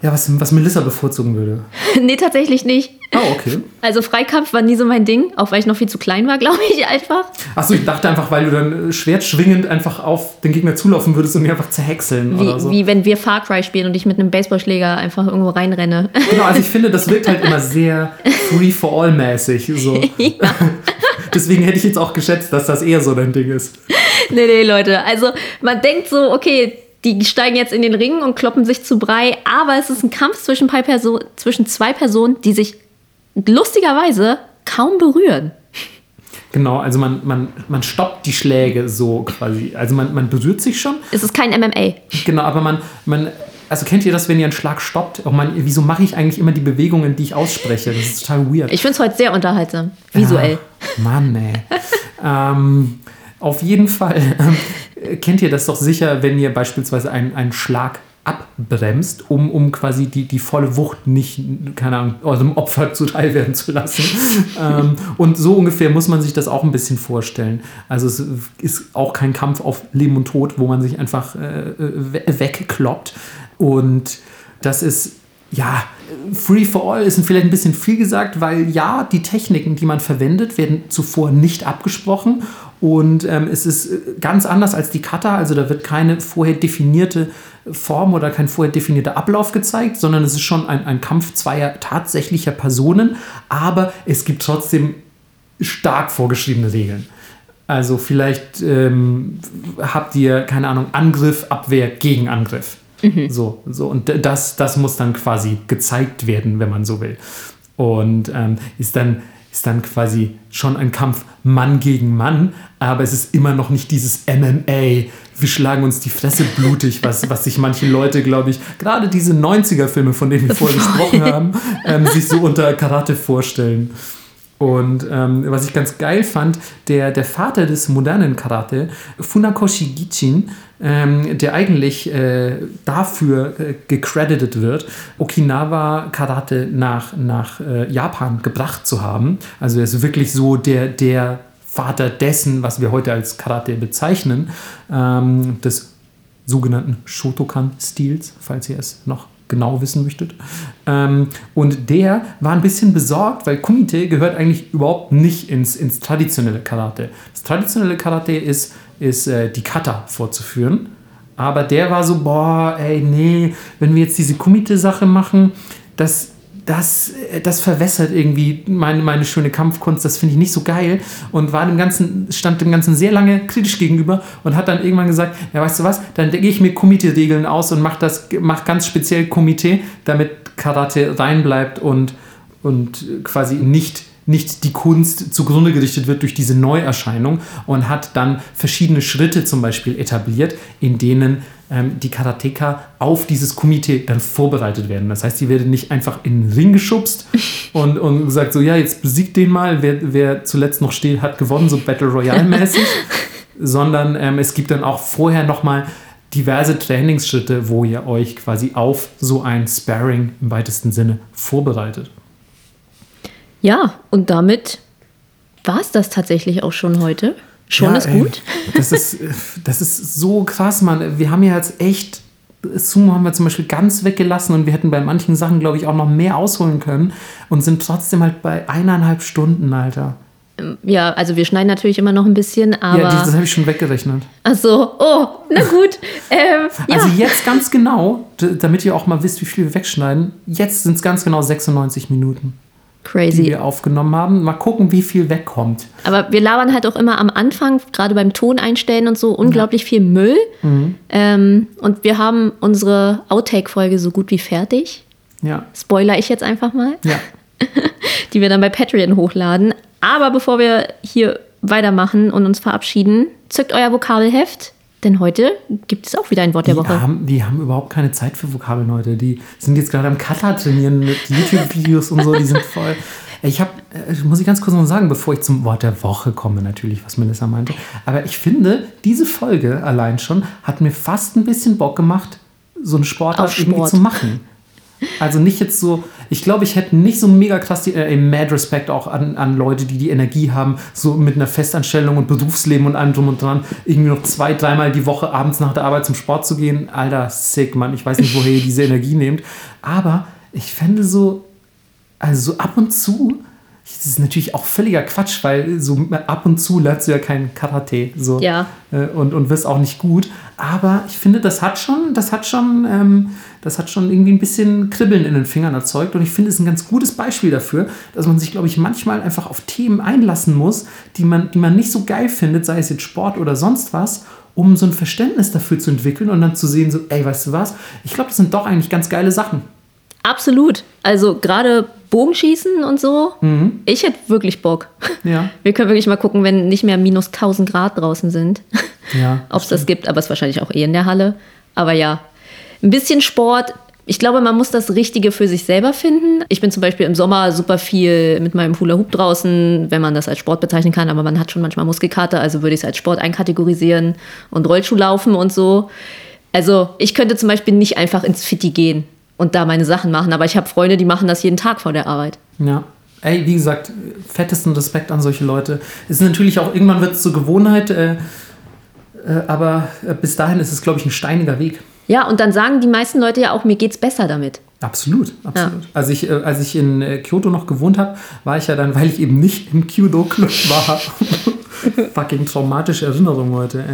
Ja, was, was Melissa bevorzugen würde. nee, tatsächlich nicht. Oh, okay. Also Freikampf war nie so mein Ding, auch weil ich noch viel zu klein war, glaube ich einfach. Achso, ich dachte einfach, weil du dann äh, schwertschwingend einfach auf den Gegner zulaufen würdest und ihn einfach zerhäckseln Wie, oder so. wie wenn wir Far Cry spielen und ich mit einem Baseballschläger einfach irgendwo reinrenne. Genau, also ich finde, das wirkt halt immer sehr free for all mäßig. So. Deswegen hätte ich jetzt auch geschätzt, dass das eher so dein Ding ist. nee, nee, Leute. Also man denkt so, okay, die steigen jetzt in den Ring und kloppen sich zu Brei, aber es ist ein Kampf zwischen, Perso zwischen zwei Personen, die sich lustigerweise kaum berühren. Genau, also man, man, man stoppt die Schläge so quasi. Also man, man berührt sich schon. Es ist kein MMA. Genau, aber man, man, also kennt ihr das, wenn ihr einen Schlag stoppt? Oh man, wieso mache ich eigentlich immer die Bewegungen, die ich ausspreche? Das ist total weird. Ich finde es heute sehr unterhaltsam, visuell. Ja, Mann, ey. ähm, auf jeden Fall ähm, kennt ihr das doch sicher, wenn ihr beispielsweise einen, einen Schlag abbremst, um, um quasi die, die volle Wucht nicht, keine Ahnung, eurem Opfer zuteil werden zu lassen. ähm, und so ungefähr muss man sich das auch ein bisschen vorstellen. Also es ist auch kein Kampf auf Leben und Tod, wo man sich einfach äh, we- wegkloppt. Und das ist, ja, Free for All ist vielleicht ein bisschen viel gesagt, weil ja, die Techniken, die man verwendet, werden zuvor nicht abgesprochen. Und ähm, es ist äh, ganz anders als die Kata, also da wird keine vorher definierte Form oder kein vorher definierter Ablauf gezeigt, sondern es ist schon ein, ein Kampf zweier tatsächlicher Personen, aber es gibt trotzdem stark vorgeschriebene Regeln. Also vielleicht ähm, habt ihr, keine Ahnung, Angriff, Abwehr, Gegenangriff. So, so. Und das, das muss dann quasi gezeigt werden, wenn man so will. Und ähm, ist, dann, ist dann quasi schon ein Kampf Mann gegen Mann, aber es ist immer noch nicht dieses MMA. Wir schlagen uns die Fresse blutig, was, was sich manche Leute, glaube ich, gerade diese 90er-Filme, von denen wir vorher gesprochen haben, ähm, sich so unter Karate vorstellen. Und ähm, was ich ganz geil fand, der, der Vater des modernen Karate, Funakoshi Gichin, ähm, der eigentlich äh, dafür äh, gecredited wird, Okinawa Karate nach, nach äh, Japan gebracht zu haben. Also er ist wirklich so der, der Vater dessen, was wir heute als Karate bezeichnen, ähm, des sogenannten Shotokan-Stils, falls ihr es noch genau wissen möchtet. Ähm, und der war ein bisschen besorgt, weil Kumite gehört eigentlich überhaupt nicht ins, ins traditionelle Karate. Das traditionelle Karate ist, ist äh, die Kata vorzuführen. Aber der war so, boah, ey, nee, wenn wir jetzt diese Kumite-Sache machen, das, das, äh, das verwässert irgendwie meine, meine schöne Kampfkunst, das finde ich nicht so geil. Und war dem Ganzen, stand dem Ganzen sehr lange kritisch gegenüber und hat dann irgendwann gesagt, ja weißt du was, dann gehe ich mir Kumite-Regeln aus und mach das, mach ganz speziell Kumite, damit Karate reinbleibt und, und quasi nicht nicht die Kunst zugrunde gerichtet wird durch diese Neuerscheinung und hat dann verschiedene Schritte zum Beispiel etabliert, in denen ähm, die Karateka auf dieses Komitee dann vorbereitet werden. Das heißt, die werden nicht einfach in den Ring geschubst und, und gesagt, so ja, jetzt besiegt den mal, wer, wer zuletzt noch steht, hat gewonnen, so Battle Royale-mäßig, sondern ähm, es gibt dann auch vorher nochmal diverse Trainingsschritte, wo ihr euch quasi auf so ein Sparring im weitesten Sinne vorbereitet. Ja, und damit war es das tatsächlich auch schon heute. Schon Ja, ist ey, gut. Das ist, das ist so krass, Mann. Wir haben ja jetzt echt, Sumo haben wir zum Beispiel ganz weggelassen und wir hätten bei manchen Sachen, glaube ich, auch noch mehr ausholen können und sind trotzdem halt bei eineinhalb Stunden, Alter. Ja, also wir schneiden natürlich immer noch ein bisschen, aber. ja, das habe ich schon weggerechnet. Ach so, oh, na gut. ähm, ja. Also jetzt ganz genau, damit ihr auch mal wisst, wie viel wir wegschneiden, jetzt sind es ganz genau 96 Minuten, die Crazy. wir aufgenommen haben. Mal gucken, wie viel wegkommt. Aber wir labern halt auch immer am Anfang, gerade beim Ton einstellen und so, unglaublich viel Müll. Mhm. Ähm, und wir haben unsere Outtake-Folge so gut wie fertig. Ja, Spoiler ich jetzt einfach mal. ja. die wir dann bei Patreon hochladen. Aber bevor wir hier weitermachen und uns verabschieden, zückt euer Vokabelheft, denn heute gibt es auch wieder ein Wort der Die Woche. haben, die haben überhaupt keine Zeit für Vokabeln heute. Die sind jetzt gerade am Kata trainieren mit YouTube-Videos und so. Die sind voll. Ich habe, muss ich ganz kurz noch sagen, bevor ich zum Wort der Woche komme, natürlich, was Melissa meinte. Aber ich finde, diese Folge allein schon hat mir fast ein bisschen Bock gemacht, so eine Sportart Auf irgendwie Sport. zu machen. Also nicht jetzt so, Ich glaube, ich hätte nicht so mega krass die, äh, mad Respect auch an, an Leute, die die Energie haben, so mit einer Festanstellung und Berufsleben und allem drum und dran, irgendwie noch zwei, dreimal die Woche abends nach der Arbeit zum Sport zu gehen. Alter, sick, Mann. Ich weiß nicht, woher ihr diese Energie nehmt. Aber ich fände so, also so ab und zu das ist natürlich auch völliger Quatsch, weil so ab und zu lernst du ja kein Karate so, ja. Äh, und, und wirst auch nicht gut. Aber ich finde, das hat schon, das hat schon, ähm, das hat schon irgendwie ein bisschen Kribbeln in den Fingern erzeugt. Und ich finde es ist ein ganz gutes Beispiel dafür, dass man sich, glaube ich, manchmal einfach auf Themen einlassen muss, die man, die man nicht so geil findet, sei es jetzt Sport oder sonst was, um so ein Verständnis dafür zu entwickeln und dann zu sehen, so, ey, weißt du was? Ich glaube, das sind doch eigentlich ganz geile Sachen. Absolut. Also gerade Bogenschießen und so, mhm. ich hätte wirklich Bock. Ja. Wir können wirklich mal gucken, wenn nicht mehr minus 1000 Grad draußen sind, ja, ob es das gibt, aber es ist wahrscheinlich auch eh in der Halle. Aber ja, ein bisschen Sport. Ich glaube, man muss das Richtige für sich selber finden. Ich bin zum Beispiel im Sommer super viel mit meinem Hula Hoop draußen, wenn man das als Sport bezeichnen kann, aber man hat schon manchmal Muskelkater, also würde ich es als Sport einkategorisieren und Rollschuhlaufen und so. Also ich könnte zum Beispiel nicht einfach ins Fitti gehen und da meine Sachen machen. Aber ich habe Freunde, die machen das jeden Tag vor der Arbeit. Ja. Ey, wie gesagt, fettesten Respekt an solche Leute. Es ist natürlich auch, irgendwann wird es zur Gewohnheit, äh, äh, aber äh, bis dahin ist es, glaube ich, ein steiniger Weg. Ja, und dann sagen die meisten Leute ja auch, mir geht's besser damit. Absolut, absolut. Ja. Als, ich, äh, als ich in äh, Kyoto noch gewohnt habe, war ich ja dann, weil ich eben nicht im Kyudo-Club war, fucking traumatische Erinnerung heute,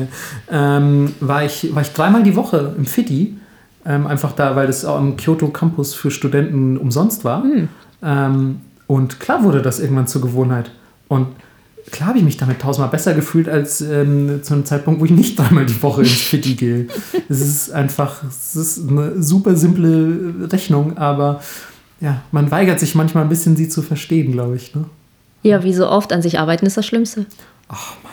ähm, war, ich, war ich dreimal die Woche im Fitti ähm, einfach da, weil das auch im Kyoto Campus für Studenten umsonst war. Mhm. Ähm, und klar wurde das irgendwann zur Gewohnheit. Und klar habe ich mich damit tausendmal besser gefühlt als ähm, zu einem Zeitpunkt, wo ich nicht dreimal die Woche ins Fitti gehe. es ist einfach, es ist eine super simple Rechnung, aber ja, man weigert sich manchmal ein bisschen, sie zu verstehen, glaube ich. Ne? Ja, wie so oft, an sich arbeiten ist das Schlimmste. Ach Mann.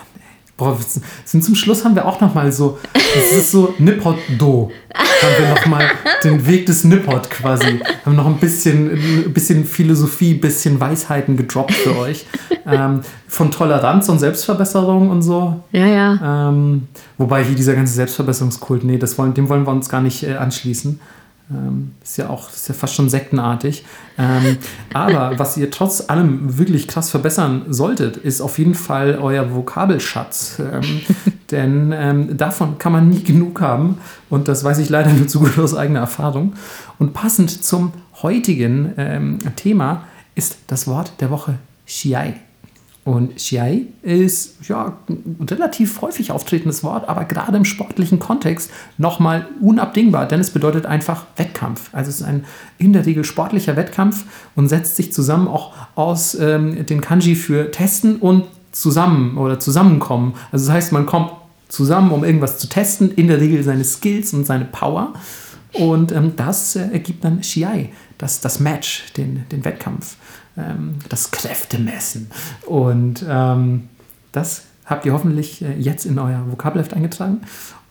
Boah, sind zum Schluss haben wir auch noch mal so, es ist so Nippot-Do. Haben wir noch mal den Weg des Nippot quasi. Haben noch ein bisschen, ein bisschen Philosophie, ein bisschen Weisheiten gedroppt für euch. Ähm, von Toleranz und Selbstverbesserung und so. Ja, ja. Ähm, wobei hier dieser ganze Selbstverbesserungskult, nee, das wollen, dem wollen wir uns gar nicht äh, anschließen. Ähm, ist ja auch, ist ja fast schon sektenartig. Ähm, aber was ihr trotz allem wirklich krass verbessern solltet, ist auf jeden Fall euer Vokabelschatz. Ähm, denn ähm, davon kann man nie genug haben. Und das weiß ich leider nur zu gut aus eigener Erfahrung. Und passend zum heutigen ähm, Thema ist das Wort der Woche Shiai. Und Xiai ist ja ein relativ häufig auftretendes Wort, aber gerade im sportlichen Kontext nochmal unabdingbar, denn es bedeutet einfach Wettkampf. Also es ist ein in der Regel sportlicher Wettkampf und setzt sich zusammen auch aus ähm, den Kanji für testen und zusammen oder zusammenkommen. Also das heißt, man kommt zusammen, um irgendwas zu testen, in der Regel seine Skills und seine Power. Und ähm, das äh, ergibt dann Xiai, das, das Match, den, den Wettkampf ähm, das Kräftemessen. Und ähm, das habt ihr hoffentlich äh, jetzt in euer Vokabelheft eingetragen.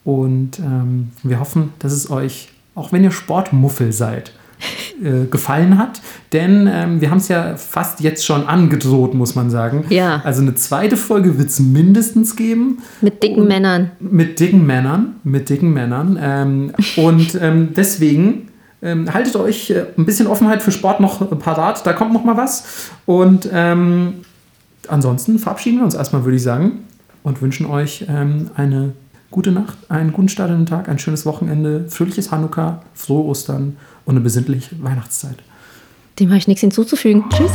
Und ähm, wir hoffen, dass es euch, auch wenn ihr Sportmuffel seid, äh, gefallen hat. Denn ähm, wir haben es ja fast jetzt schon angedroht, muss man sagen. Ja. Also eine zweite Folge wird es mindestens geben. Mit dicken Männern. Mit dicken Männern. Mit dicken Männern. Ähm, und ähm, deswegen ähm, haltet euch äh, ein bisschen Offenheit für Sport noch parat, da kommt noch mal was. Und ähm, ansonsten verabschieden wir uns erstmal, würde ich sagen, und wünschen euch ähm, eine gute Nacht, einen guten Start in den Tag, ein schönes Wochenende, fröhliches Hanukkah, frohe Ostern und eine besinnliche Weihnachtszeit. Dem habe ich nichts hinzuzufügen. Tschüss.